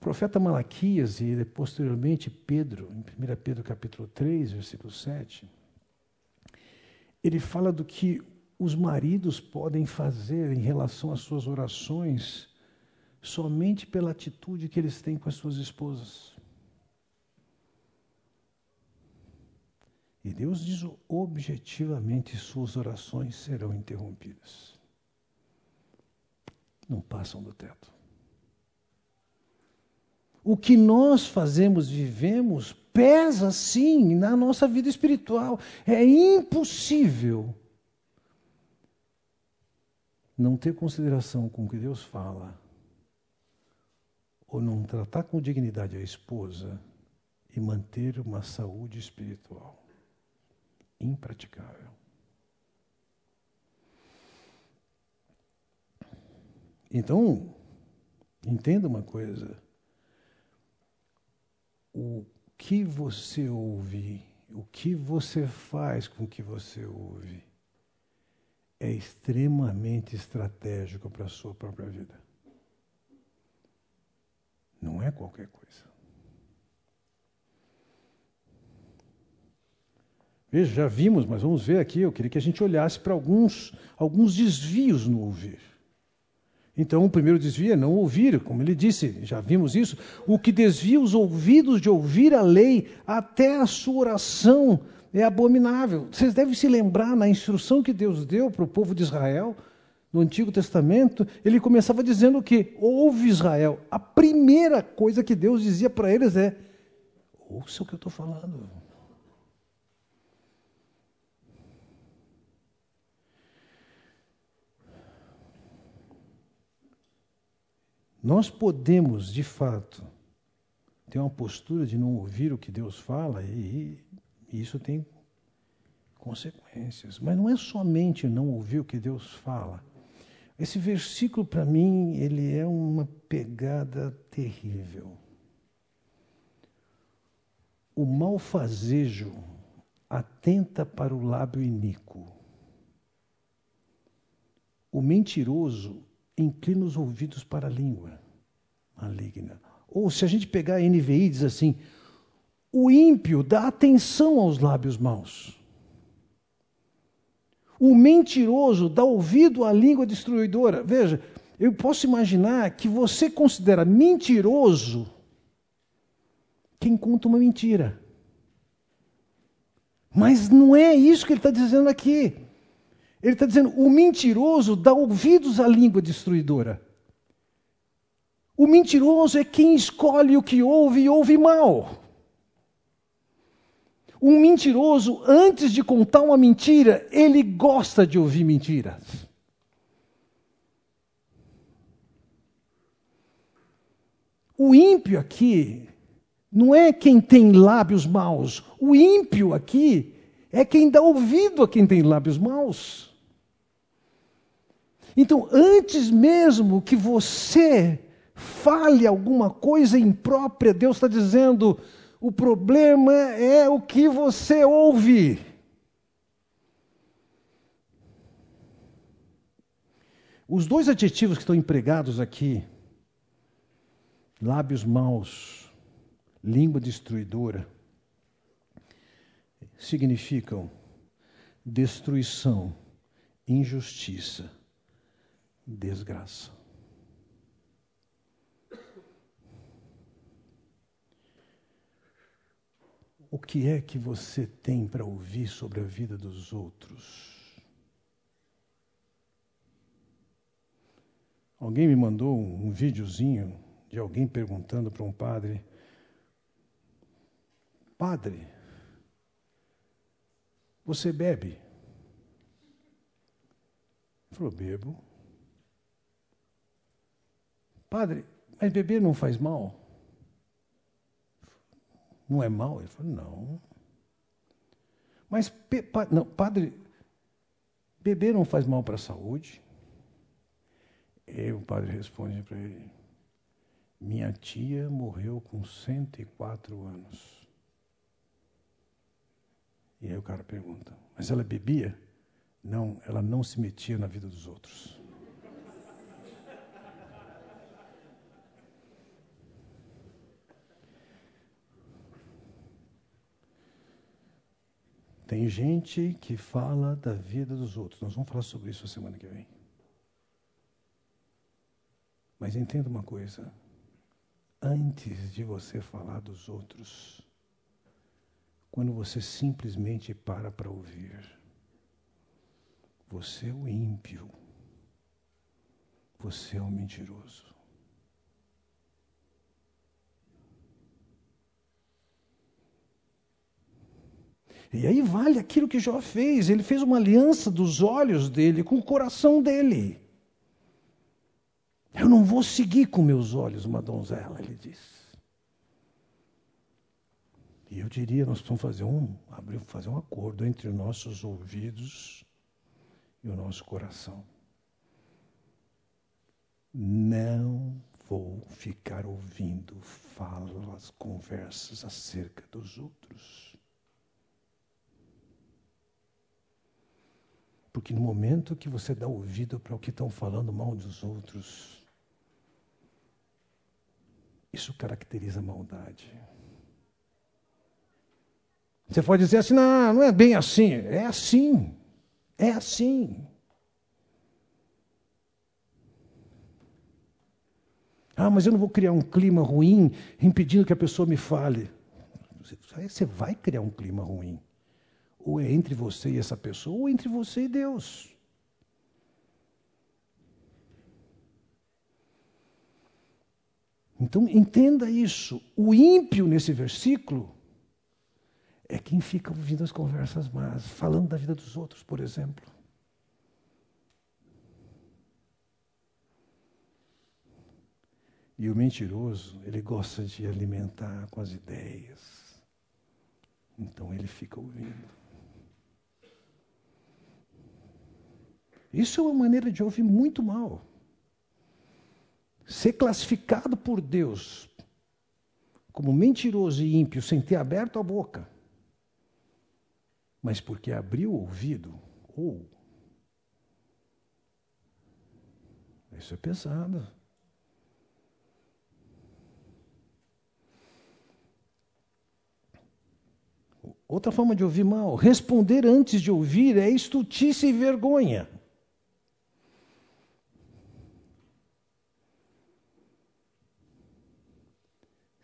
profeta Malaquias e posteriormente Pedro, em 1 Pedro capítulo 3, versículo 7, ele fala do que os maridos podem fazer em relação às suas orações somente pela atitude que eles têm com as suas esposas. E Deus diz objetivamente: suas orações serão interrompidas. Não passam do teto o que nós fazemos, vivemos, pesa sim na nossa vida espiritual. É impossível não ter consideração com o que Deus fala, ou não tratar com dignidade a esposa e manter uma saúde espiritual. Impraticável. Então, entenda uma coisa o que você ouve, o que você faz com o que você ouve, é extremamente estratégico para a sua própria vida. Não é qualquer coisa. Veja, já vimos, mas vamos ver aqui. Eu queria que a gente olhasse para alguns, alguns desvios no ouvir. Então, o primeiro desvio é não ouvir, como ele disse, já vimos isso. O que desvia os ouvidos de ouvir a lei, até a sua oração é abominável. Vocês devem se lembrar na instrução que Deus deu para o povo de Israel, no Antigo Testamento, ele começava dizendo que ouve Israel. A primeira coisa que Deus dizia para eles é: ouça o que eu estou falando. Nós podemos, de fato, ter uma postura de não ouvir o que Deus fala, e, e isso tem consequências. Mas não é somente não ouvir o que Deus fala. Esse versículo, para mim, ele é uma pegada terrível. O malfazejo atenta para o lábio iníquo. O mentiroso inclina os ouvidos para a língua maligna. Ou se a gente pegar a NVI, diz assim: o ímpio dá atenção aos lábios maus. O mentiroso dá ouvido à língua destruidora. Veja, eu posso imaginar que você considera mentiroso quem conta uma mentira. Mas não é isso que ele está dizendo aqui. Ele está dizendo: o mentiroso dá ouvidos à língua destruidora. O mentiroso é quem escolhe o que ouve e ouve mal. Um mentiroso, antes de contar uma mentira, ele gosta de ouvir mentiras. O ímpio aqui não é quem tem lábios maus. O ímpio aqui é quem dá ouvido a quem tem lábios maus. Então, antes mesmo que você fale alguma coisa imprópria, Deus está dizendo: o problema é o que você ouve. Os dois adjetivos que estão empregados aqui, lábios maus, língua destruidora, significam destruição, injustiça desgraça. O que é que você tem para ouvir sobre a vida dos outros? Alguém me mandou um videozinho de alguém perguntando para um padre: Padre, você bebe? Ele falou: Bebo. Padre, mas beber não faz mal? Não é mal? Ele falou, não. Mas, pa, não, padre, beber não faz mal para a saúde? E o padre responde para ele: Minha tia morreu com 104 anos. E aí o cara pergunta: Mas ela bebia? Não, ela não se metia na vida dos outros. Tem gente que fala da vida dos outros. Nós vamos falar sobre isso semana que vem. Mas entenda uma coisa: antes de você falar dos outros, quando você simplesmente para para ouvir, você é o ímpio, você é o mentiroso. E aí vale aquilo que Jó fez. Ele fez uma aliança dos olhos dele com o coração dele. Eu não vou seguir com meus olhos uma donzela, ele disse. E eu diria, nós precisamos fazer um, fazer um acordo entre os nossos ouvidos e o nosso coração. Não vou ficar ouvindo falas, conversas acerca dos outros. Porque no momento que você dá ouvido para o que estão falando mal dos outros, Isso caracteriza a maldade. Você pode dizer assim: não, não é bem assim. É assim. É assim. Ah, mas eu não vou criar um clima ruim impedindo que a pessoa me fale. Você vai criar um clima ruim. Ou é entre você e essa pessoa, ou entre você e Deus. Então entenda isso. O ímpio nesse versículo é quem fica ouvindo as conversas más, falando da vida dos outros, por exemplo. E o mentiroso, ele gosta de alimentar com as ideias. Então ele fica ouvindo. Isso é uma maneira de ouvir muito mal ser classificado por Deus como mentiroso e ímpio sem ter aberto a boca, mas porque abriu o ouvido, ou. Isso é pesado. Outra forma de ouvir mal, responder antes de ouvir é estutice e vergonha.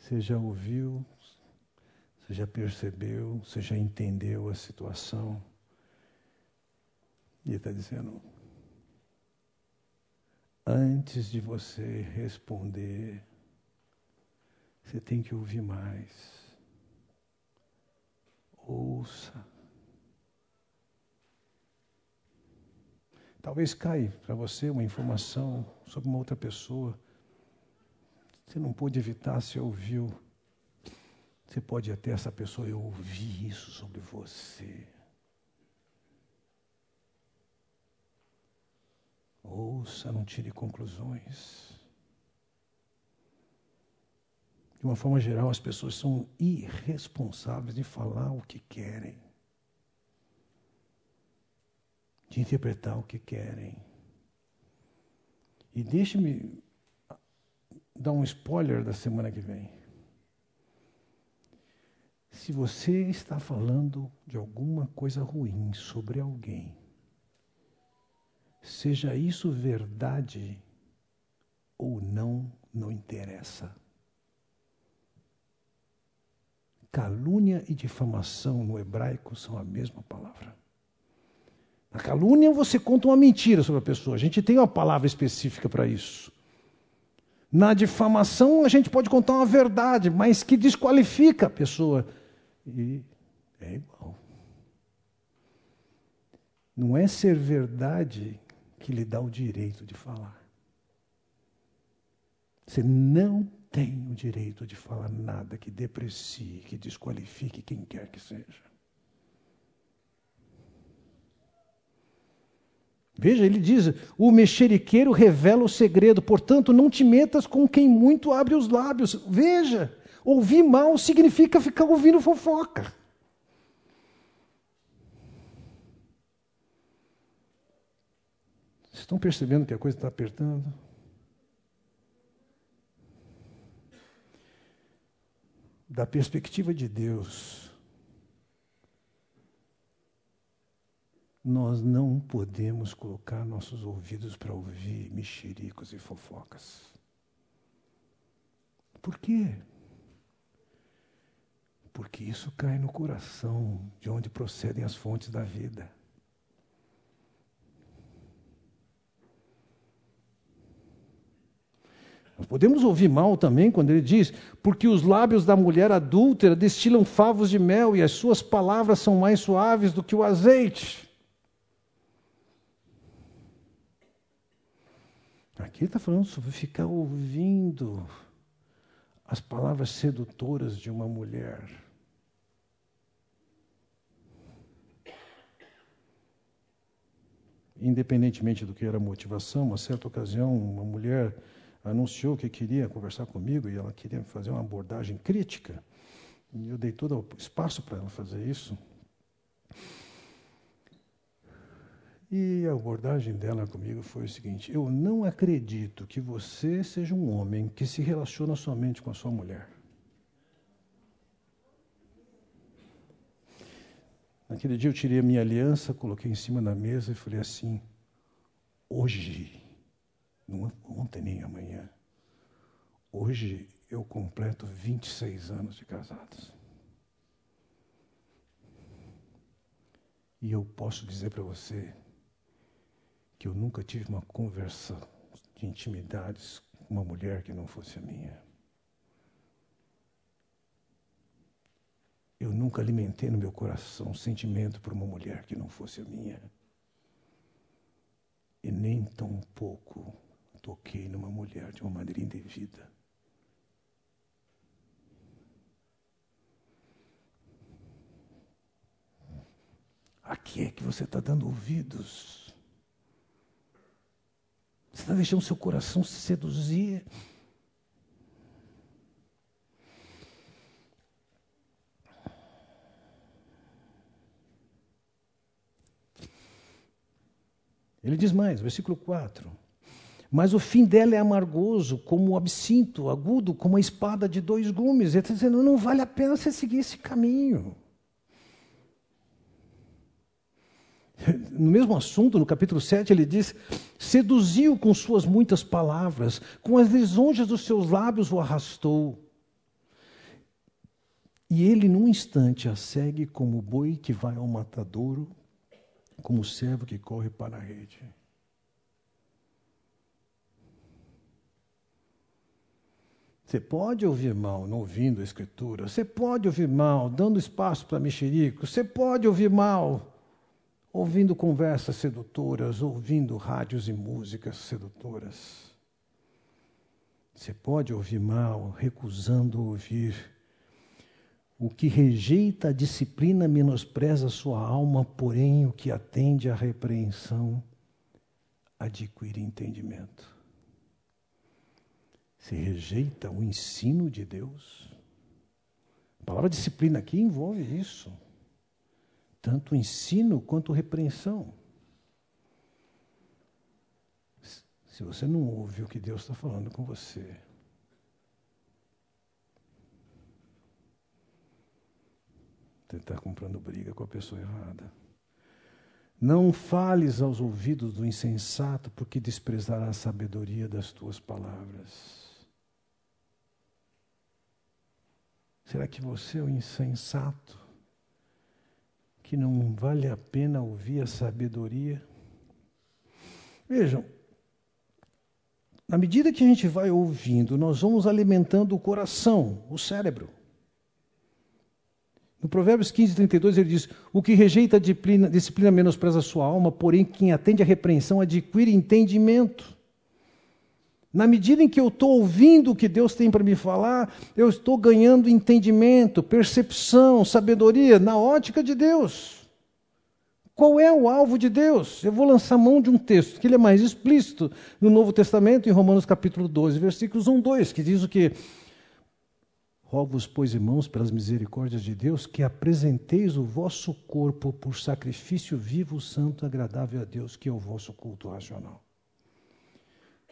Você já ouviu, você já percebeu, você já entendeu a situação. E ele está dizendo: antes de você responder, você tem que ouvir mais. Ouça. Talvez caia para você uma informação sobre uma outra pessoa você não pôde evitar, se ouviu. Você pode até essa pessoa, eu ouvi isso sobre você. Ouça, não tire conclusões. De uma forma geral, as pessoas são irresponsáveis de falar o que querem, de interpretar o que querem. E deixe-me dar um spoiler da semana que vem. Se você está falando de alguma coisa ruim sobre alguém, seja isso verdade ou não, não interessa. Calúnia e difamação no hebraico são a mesma palavra. Na calúnia você conta uma mentira sobre a pessoa. A gente tem uma palavra específica para isso. Na difamação, a gente pode contar uma verdade, mas que desqualifica a pessoa. E é igual. Não é ser verdade que lhe dá o direito de falar. Você não tem o direito de falar nada que deprecie, que desqualifique quem quer que seja. Veja, ele diz: o mexeriqueiro revela o segredo, portanto, não te metas com quem muito abre os lábios. Veja, ouvir mal significa ficar ouvindo fofoca. Vocês estão percebendo que a coisa está apertando? Da perspectiva de Deus, nós não podemos colocar nossos ouvidos para ouvir mexericos e fofocas. Por quê? Porque isso cai no coração de onde procedem as fontes da vida. Nós podemos ouvir mal também quando ele diz: porque os lábios da mulher adúltera destilam favos de mel e as suas palavras são mais suaves do que o azeite. Aqui está falando sobre ficar ouvindo as palavras sedutoras de uma mulher. Independentemente do que era a motivação, uma certa ocasião, uma mulher anunciou que queria conversar comigo e ela queria fazer uma abordagem crítica. E eu dei todo o espaço para ela fazer isso. E a abordagem dela comigo foi o seguinte: eu não acredito que você seja um homem que se relaciona somente com a sua mulher. Naquele dia eu tirei a minha aliança, coloquei em cima da mesa e falei assim: hoje, não ontem nem amanhã, hoje eu completo 26 anos de casados. E eu posso dizer para você que eu nunca tive uma conversa de intimidades com uma mulher que não fosse a minha. Eu nunca alimentei no meu coração um sentimento por uma mulher que não fosse a minha. E nem tão pouco toquei numa mulher de uma maneira indevida. Aqui é que você está dando ouvidos. Você está deixando seu coração se seduzir. Ele diz mais, versículo 4. Mas o fim dela é amargoso, como o absinto, agudo, como a espada de dois gumes. Ele está dizendo, não vale a pena você seguir esse caminho. *laughs* No mesmo assunto, no capítulo 7, ele diz: Seduziu com suas muitas palavras, com as lisonjas dos seus lábios o arrastou. E ele, num instante, a segue como boi que vai ao matadouro, como servo que corre para a rede. Você pode ouvir mal não ouvindo a Escritura, você pode ouvir mal dando espaço para mexerico, você pode ouvir mal ouvindo conversas sedutoras, ouvindo rádios e músicas sedutoras. Você pode ouvir mal, recusando ouvir. O que rejeita a disciplina menospreza sua alma, porém o que atende à repreensão adquire entendimento. Se rejeita o ensino de Deus. A palavra disciplina aqui envolve isso tanto ensino quanto repreensão. Se você não ouve o que Deus está falando com você, você está comprando briga com a pessoa errada. Não fales aos ouvidos do insensato, porque desprezará a sabedoria das tuas palavras. Será que você é o insensato? Que não vale a pena ouvir a sabedoria. Vejam, na medida que a gente vai ouvindo, nós vamos alimentando o coração, o cérebro. No Provérbios 15, 32, ele diz: O que rejeita a disciplina, disciplina menospreza a sua alma, porém quem atende à repreensão adquire entendimento. Na medida em que eu estou ouvindo o que Deus tem para me falar, eu estou ganhando entendimento, percepção, sabedoria na ótica de Deus. Qual é o alvo de Deus? Eu vou lançar mão de um texto que ele é mais explícito no Novo Testamento, em Romanos capítulo 12, versículos 1, 2, que diz o que? Rogo-vos, pois, irmãos, pelas misericórdias de Deus, que apresenteis o vosso corpo por sacrifício vivo, santo, agradável a Deus, que é o vosso culto racional.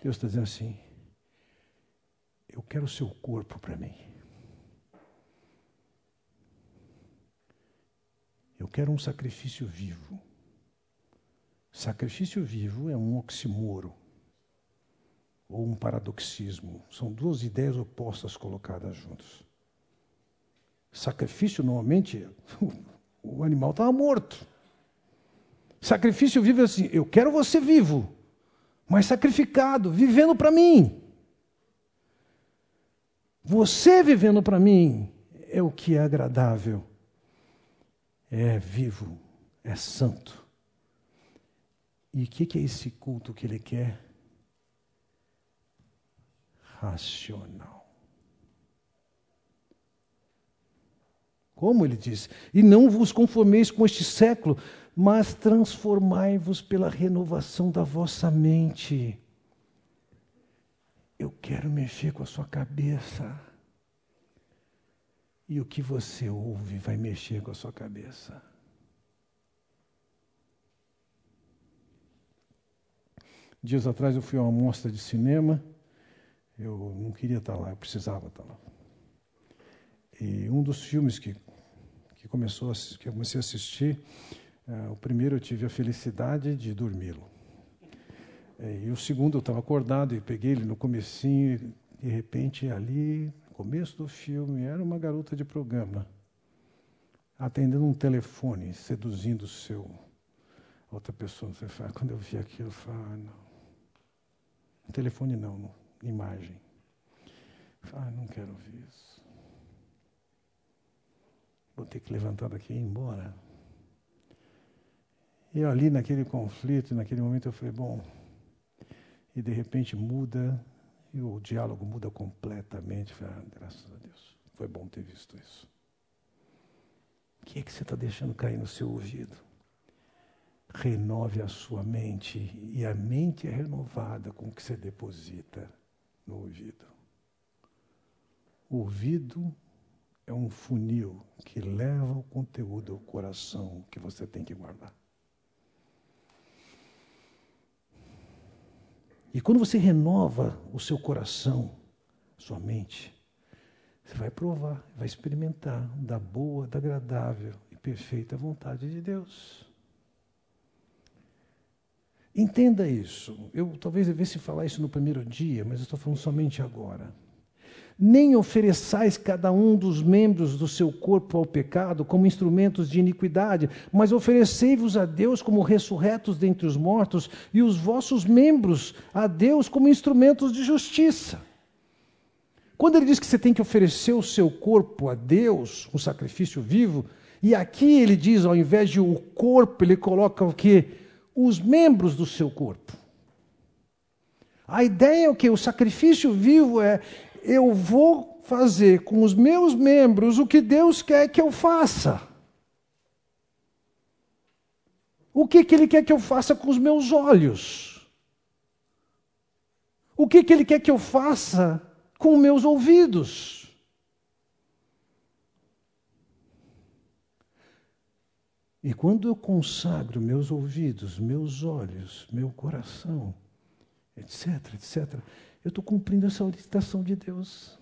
Deus está dizendo assim: eu quero o seu corpo para mim. Eu quero um sacrifício vivo. Sacrifício vivo é um oximoro ou um paradoxismo. São duas ideias opostas colocadas juntas. Sacrifício, normalmente, *laughs* o animal estava morto. Sacrifício vivo é assim: eu quero você vivo mas sacrificado, vivendo para mim. Você vivendo para mim é o que é agradável, é vivo, é santo. E o que, que é esse culto que ele quer? Racional. Como ele diz? E não vos conformeis com este século, mas transformai-vos pela renovação da vossa mente. Eu quero mexer com a sua cabeça. E o que você ouve vai mexer com a sua cabeça. Dias atrás eu fui a uma mostra de cinema. Eu não queria estar lá, eu precisava estar lá. E um dos filmes que, que, começou, que eu comecei a assistir, uh, o primeiro eu tive a felicidade de dormi-lo. É, e o segundo eu estava acordado e peguei ele no comecinho, e de repente ali, começo do filme, era uma garota de programa, atendendo um telefone, seduzindo o seu outra pessoa. Você fala, quando eu vi aquilo, eu falei, ah, não. Telefone não, não imagem. Ah, não quero ver isso. Vou ter que levantar daqui e ir embora. E eu ali naquele conflito, naquele momento, eu falei, bom, e de repente muda, e o diálogo muda completamente. Falei, ah, graças a Deus, foi bom ter visto isso. O que é que você está deixando cair no seu ouvido? Renove a sua mente, e a mente é renovada com o que você deposita no ouvido. O ouvido é um funil que leva o conteúdo ao coração que você tem que guardar. E quando você renova o seu coração, sua mente, você vai provar, vai experimentar da boa, da agradável e perfeita vontade de Deus. Entenda isso. Eu talvez devesse falar isso no primeiro dia, mas eu estou falando somente agora. Nem ofereçais cada um dos membros do seu corpo ao pecado como instrumentos de iniquidade, mas oferecei-vos a Deus como ressurretos dentre os mortos e os vossos membros a Deus como instrumentos de justiça. Quando ele diz que você tem que oferecer o seu corpo a Deus, um sacrifício vivo, e aqui ele diz, ao invés de o corpo, ele coloca o que? os membros do seu corpo. A ideia é o que? O sacrifício vivo é eu vou fazer com os meus membros o que Deus quer que eu faça. O que, que Ele quer que eu faça com os meus olhos? O que, que Ele quer que eu faça com meus ouvidos? E quando eu consagro meus ouvidos, meus olhos, meu coração, etc., etc., eu estou cumprindo essa solicitação de Deus.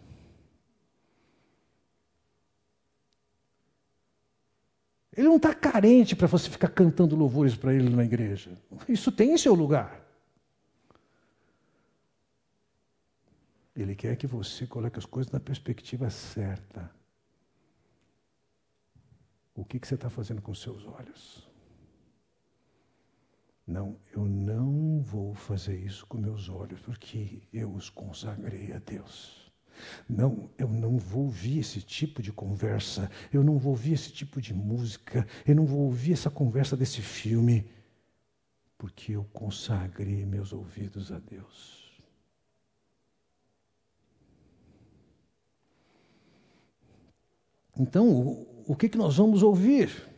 Ele não está carente para você ficar cantando louvores para ele na igreja. Isso tem em seu lugar. Ele quer que você coloque as coisas na perspectiva certa. O que, que você está fazendo com seus olhos? Não, eu não vou fazer isso com meus olhos, porque eu os consagrei a Deus. Não, eu não vou ouvir esse tipo de conversa, eu não vou ouvir esse tipo de música, eu não vou ouvir essa conversa desse filme, porque eu consagrei meus ouvidos a Deus. Então, o que, que nós vamos ouvir.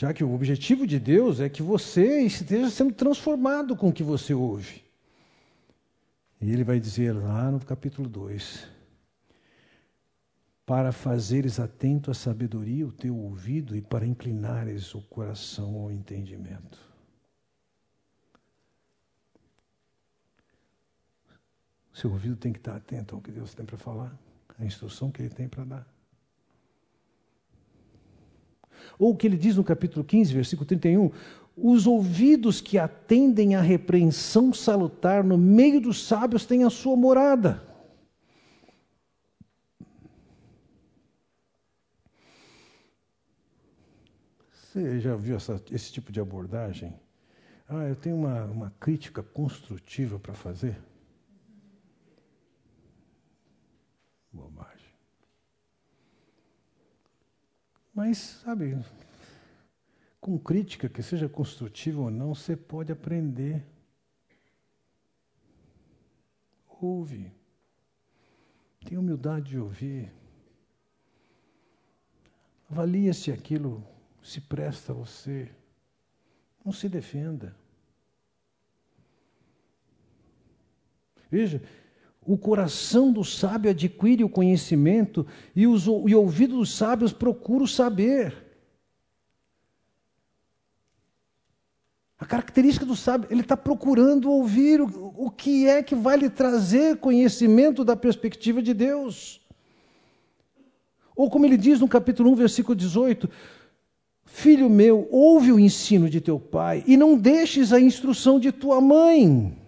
Já que o objetivo de Deus é que você esteja sendo transformado com o que você ouve. E ele vai dizer lá no capítulo 2: Para fazeres atento à sabedoria o teu ouvido e para inclinares o coração ao entendimento. Seu ouvido tem que estar atento ao que Deus tem para falar, à instrução que Ele tem para dar. Ou o que ele diz no capítulo 15, versículo 31, os ouvidos que atendem à repreensão salutar no meio dos sábios têm a sua morada. Você já viu essa, esse tipo de abordagem? Ah, eu tenho uma, uma crítica construtiva para fazer. Mas, sabe, com crítica, que seja construtiva ou não, você pode aprender. Ouve. Tenha humildade de ouvir. Avalia se aquilo se presta a você. Não se defenda. Veja, o coração do sábio adquire o conhecimento e, o ouvido dos sábios procura o saber. característica do sábio, ele está procurando ouvir o, o que é que vai lhe trazer conhecimento da perspectiva de Deus. Ou como ele diz no capítulo 1, versículo 18: Filho meu, ouve o ensino de teu pai e não deixes a instrução de tua mãe.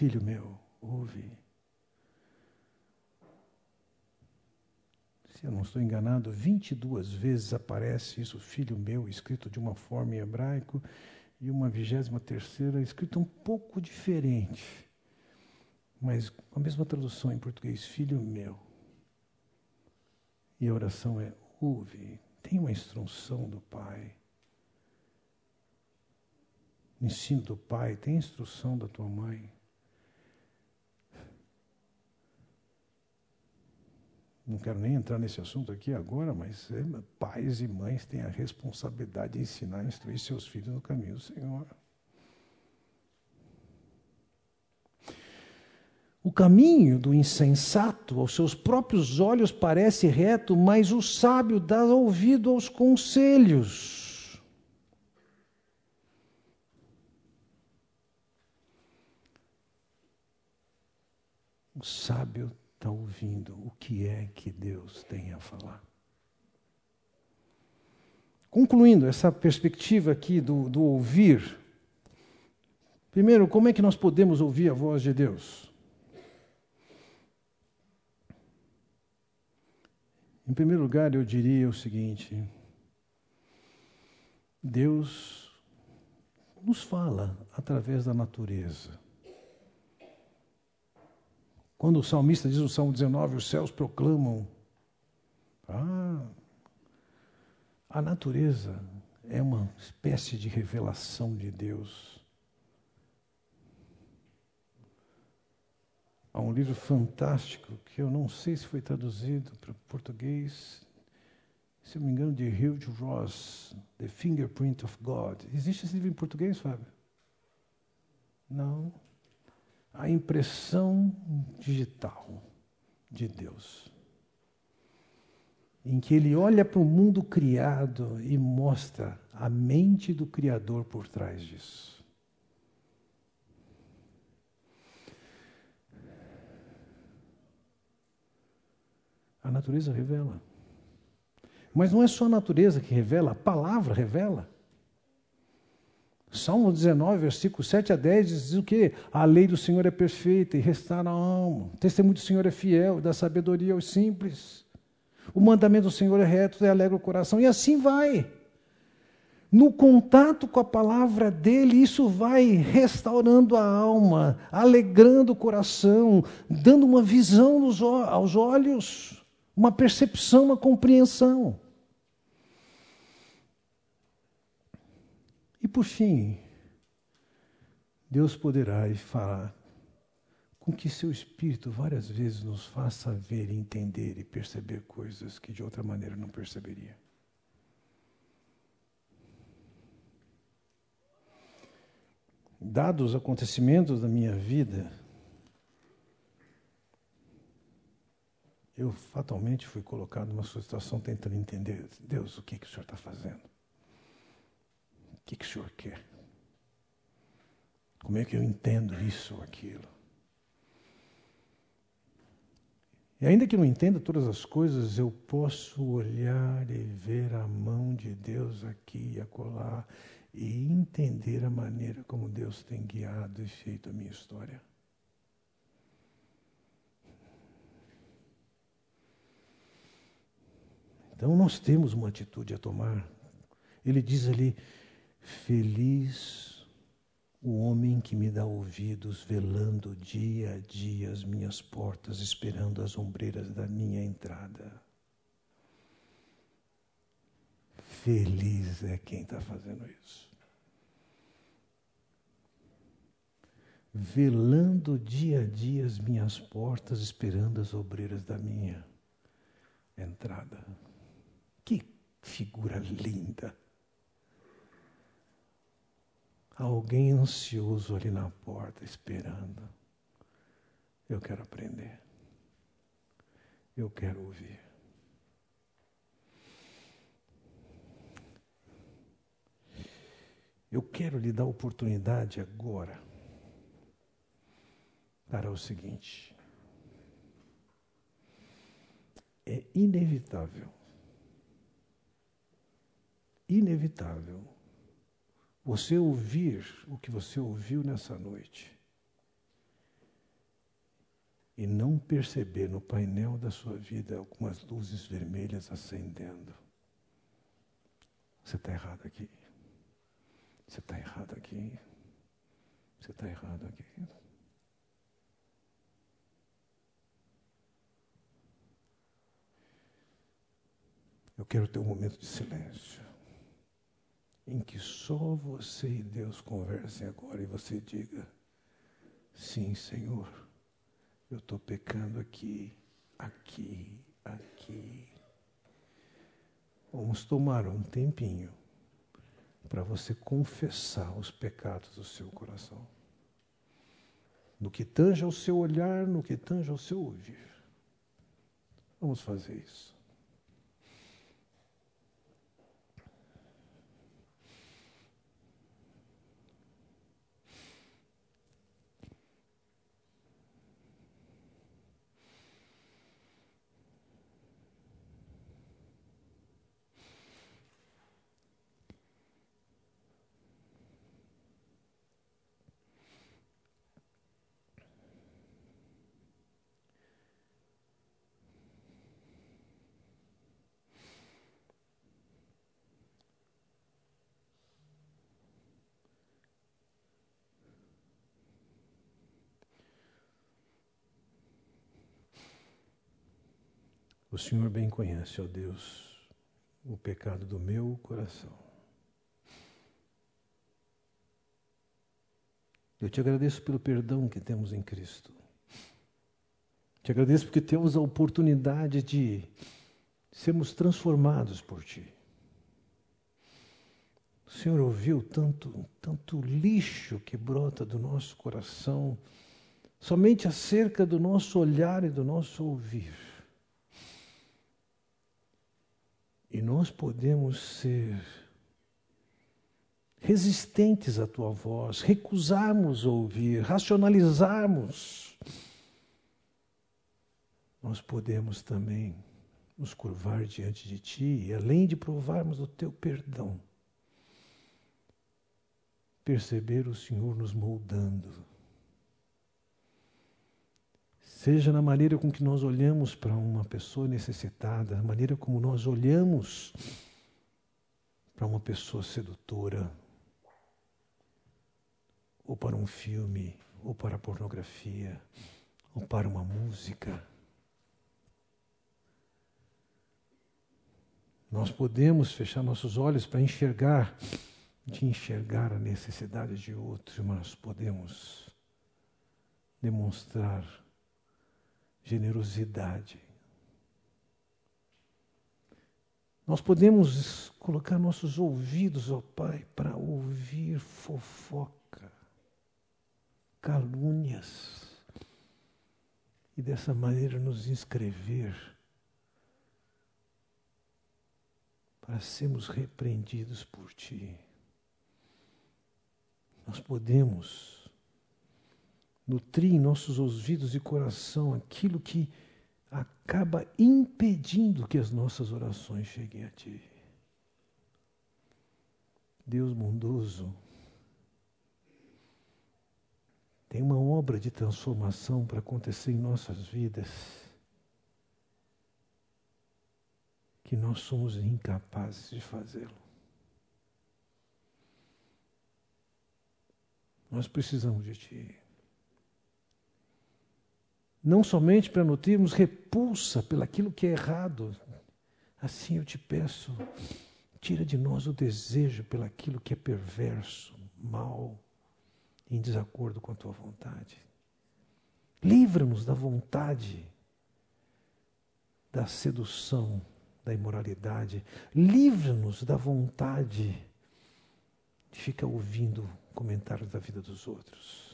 Filho meu, ouve. Se eu não estou enganado, 22 vezes aparece isso, filho meu, escrito de uma forma em hebraico, e uma vigésima terceira escrita um pouco diferente, mas com a mesma tradução em português, filho meu. E a oração é: ouve, tem uma instrução do Pai. Ensino do Pai, tem instrução da tua mãe. Não quero nem entrar nesse assunto aqui agora, mas é, pais e mães têm a responsabilidade de ensinar e instruir seus filhos no caminho do Senhor. O caminho do insensato aos seus próprios olhos parece reto, mas o sábio dá ouvido aos conselhos. O sábio está ouvindo o que é que Deus tem a falar. Concluindo essa perspectiva aqui do, do ouvir, primeiro, como é que nós podemos ouvir a voz de Deus? Em primeiro lugar, eu diria o seguinte: Deus nos fala através da natureza. Quando o salmista diz no Salmo 19, os céus proclamam. Ah, a natureza é uma espécie de revelação de Deus. Há um livro fantástico que eu não sei se foi traduzido para português, se eu me engano, de Hugh Ross, The Fingerprint of God. Existe esse livro em português, Fábio? Não a impressão digital de Deus. Em que ele olha para o mundo criado e mostra a mente do Criador por trás disso. A natureza revela. Mas não é só a natureza que revela, a palavra revela. Salmo 19, versículo 7 a 10 diz o quê? A lei do Senhor é perfeita e restaura a alma. O testemunho do Senhor é fiel, dá sabedoria aos simples. O mandamento do Senhor é reto e alegra o coração. E assim vai. No contato com a palavra dele, isso vai restaurando a alma, alegrando o coração, dando uma visão aos olhos, uma percepção, uma compreensão. Por fim, Deus poderá falar com que seu Espírito várias vezes nos faça ver, entender e perceber coisas que de outra maneira não perceberia. Dados os acontecimentos da minha vida, eu fatalmente fui colocado numa situação tentando entender, Deus, o que, que o Senhor está fazendo? Que, que o senhor quer? Como é que eu entendo isso ou aquilo? E ainda que não entenda todas as coisas, eu posso olhar e ver a mão de Deus aqui e acolá e entender a maneira como Deus tem guiado e feito a minha história. Então nós temos uma atitude a tomar. Ele diz ali: Feliz o homem que me dá ouvidos, velando dia a dia as minhas portas, esperando as ombreiras da minha entrada. Feliz é quem está fazendo isso. Velando dia a dia as minhas portas, esperando as obreiras da minha entrada. Que figura linda! alguém ansioso ali na porta esperando. Eu quero aprender. Eu quero ouvir. Eu quero lhe dar oportunidade agora para o seguinte: é inevitável, inevitável você ouvir o que você ouviu nessa noite e não perceber no painel da sua vida algumas luzes vermelhas acendendo. Você está errado aqui. Você está errado aqui. Você está errado aqui. Eu quero ter um momento de silêncio em que só você e Deus conversem agora e você diga: Sim, Senhor, eu estou pecando aqui, aqui, aqui. Vamos tomar um tempinho para você confessar os pecados do seu coração. No que tange ao seu olhar, no que tange ao seu ouvir. Vamos fazer isso. O Senhor bem conhece, ó Deus, o pecado do meu coração. Eu te agradeço pelo perdão que temos em Cristo. Te agradeço porque temos a oportunidade de sermos transformados por Ti. O Senhor ouviu tanto, tanto lixo que brota do nosso coração, somente acerca do nosso olhar e do nosso ouvir. E nós podemos ser resistentes à tua voz, recusarmos ouvir, racionalizarmos. Nós podemos também nos curvar diante de ti e, além de provarmos o teu perdão, perceber o Senhor nos moldando Seja na maneira com que nós olhamos para uma pessoa necessitada, na maneira como nós olhamos para uma pessoa sedutora, ou para um filme, ou para a pornografia, ou para uma música. Nós podemos fechar nossos olhos para enxergar, de enxergar a necessidade de outro, mas podemos demonstrar generosidade. Nós podemos colocar nossos ouvidos, ó oh Pai, para ouvir fofoca, calúnias, e dessa maneira nos inscrever para sermos repreendidos por Ti. Nós podemos nutrir em nossos ouvidos e coração aquilo que acaba impedindo que as nossas orações cheguem a Ti. Deus bondoso, tem uma obra de transformação para acontecer em nossas vidas que nós somos incapazes de fazê-lo. Nós precisamos de Ti não somente para nutrirmos repulsa pelaquilo que é errado. Assim eu te peço, tira de nós o desejo pelaquilo que é perverso, mal, em desacordo com a tua vontade. Livra-nos da vontade da sedução, da imoralidade. Livra-nos da vontade de ficar ouvindo comentários da vida dos outros.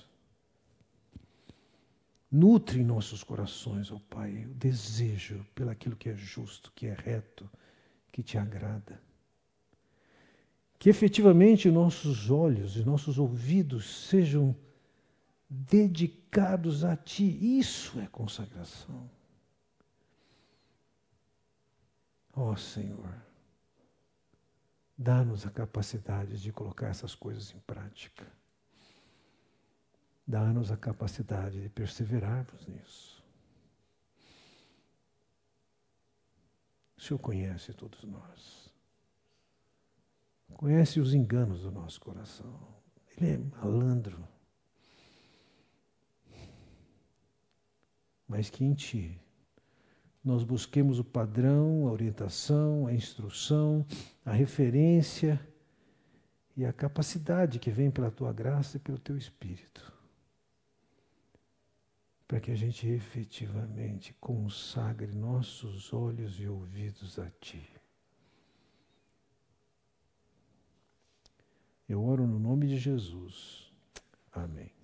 Nutre em nossos corações, ó Pai, o desejo pelaquilo que é justo, que é reto, que te agrada. Que Que efetivamente nossos olhos e nossos ouvidos sejam dedicados a Ti. Isso é consagração. Ó oh, Senhor, dá-nos a capacidade de colocar essas coisas em prática. Dá-nos a capacidade de perseverarmos nisso. O Senhor conhece todos nós. Conhece os enganos do nosso coração. Ele é malandro. Mas que em Ti nós busquemos o padrão, a orientação, a instrução, a referência e a capacidade que vem pela Tua graça e pelo Teu Espírito para que a gente efetivamente consagre nossos olhos e ouvidos a Ti. Eu oro no nome de Jesus. Amém.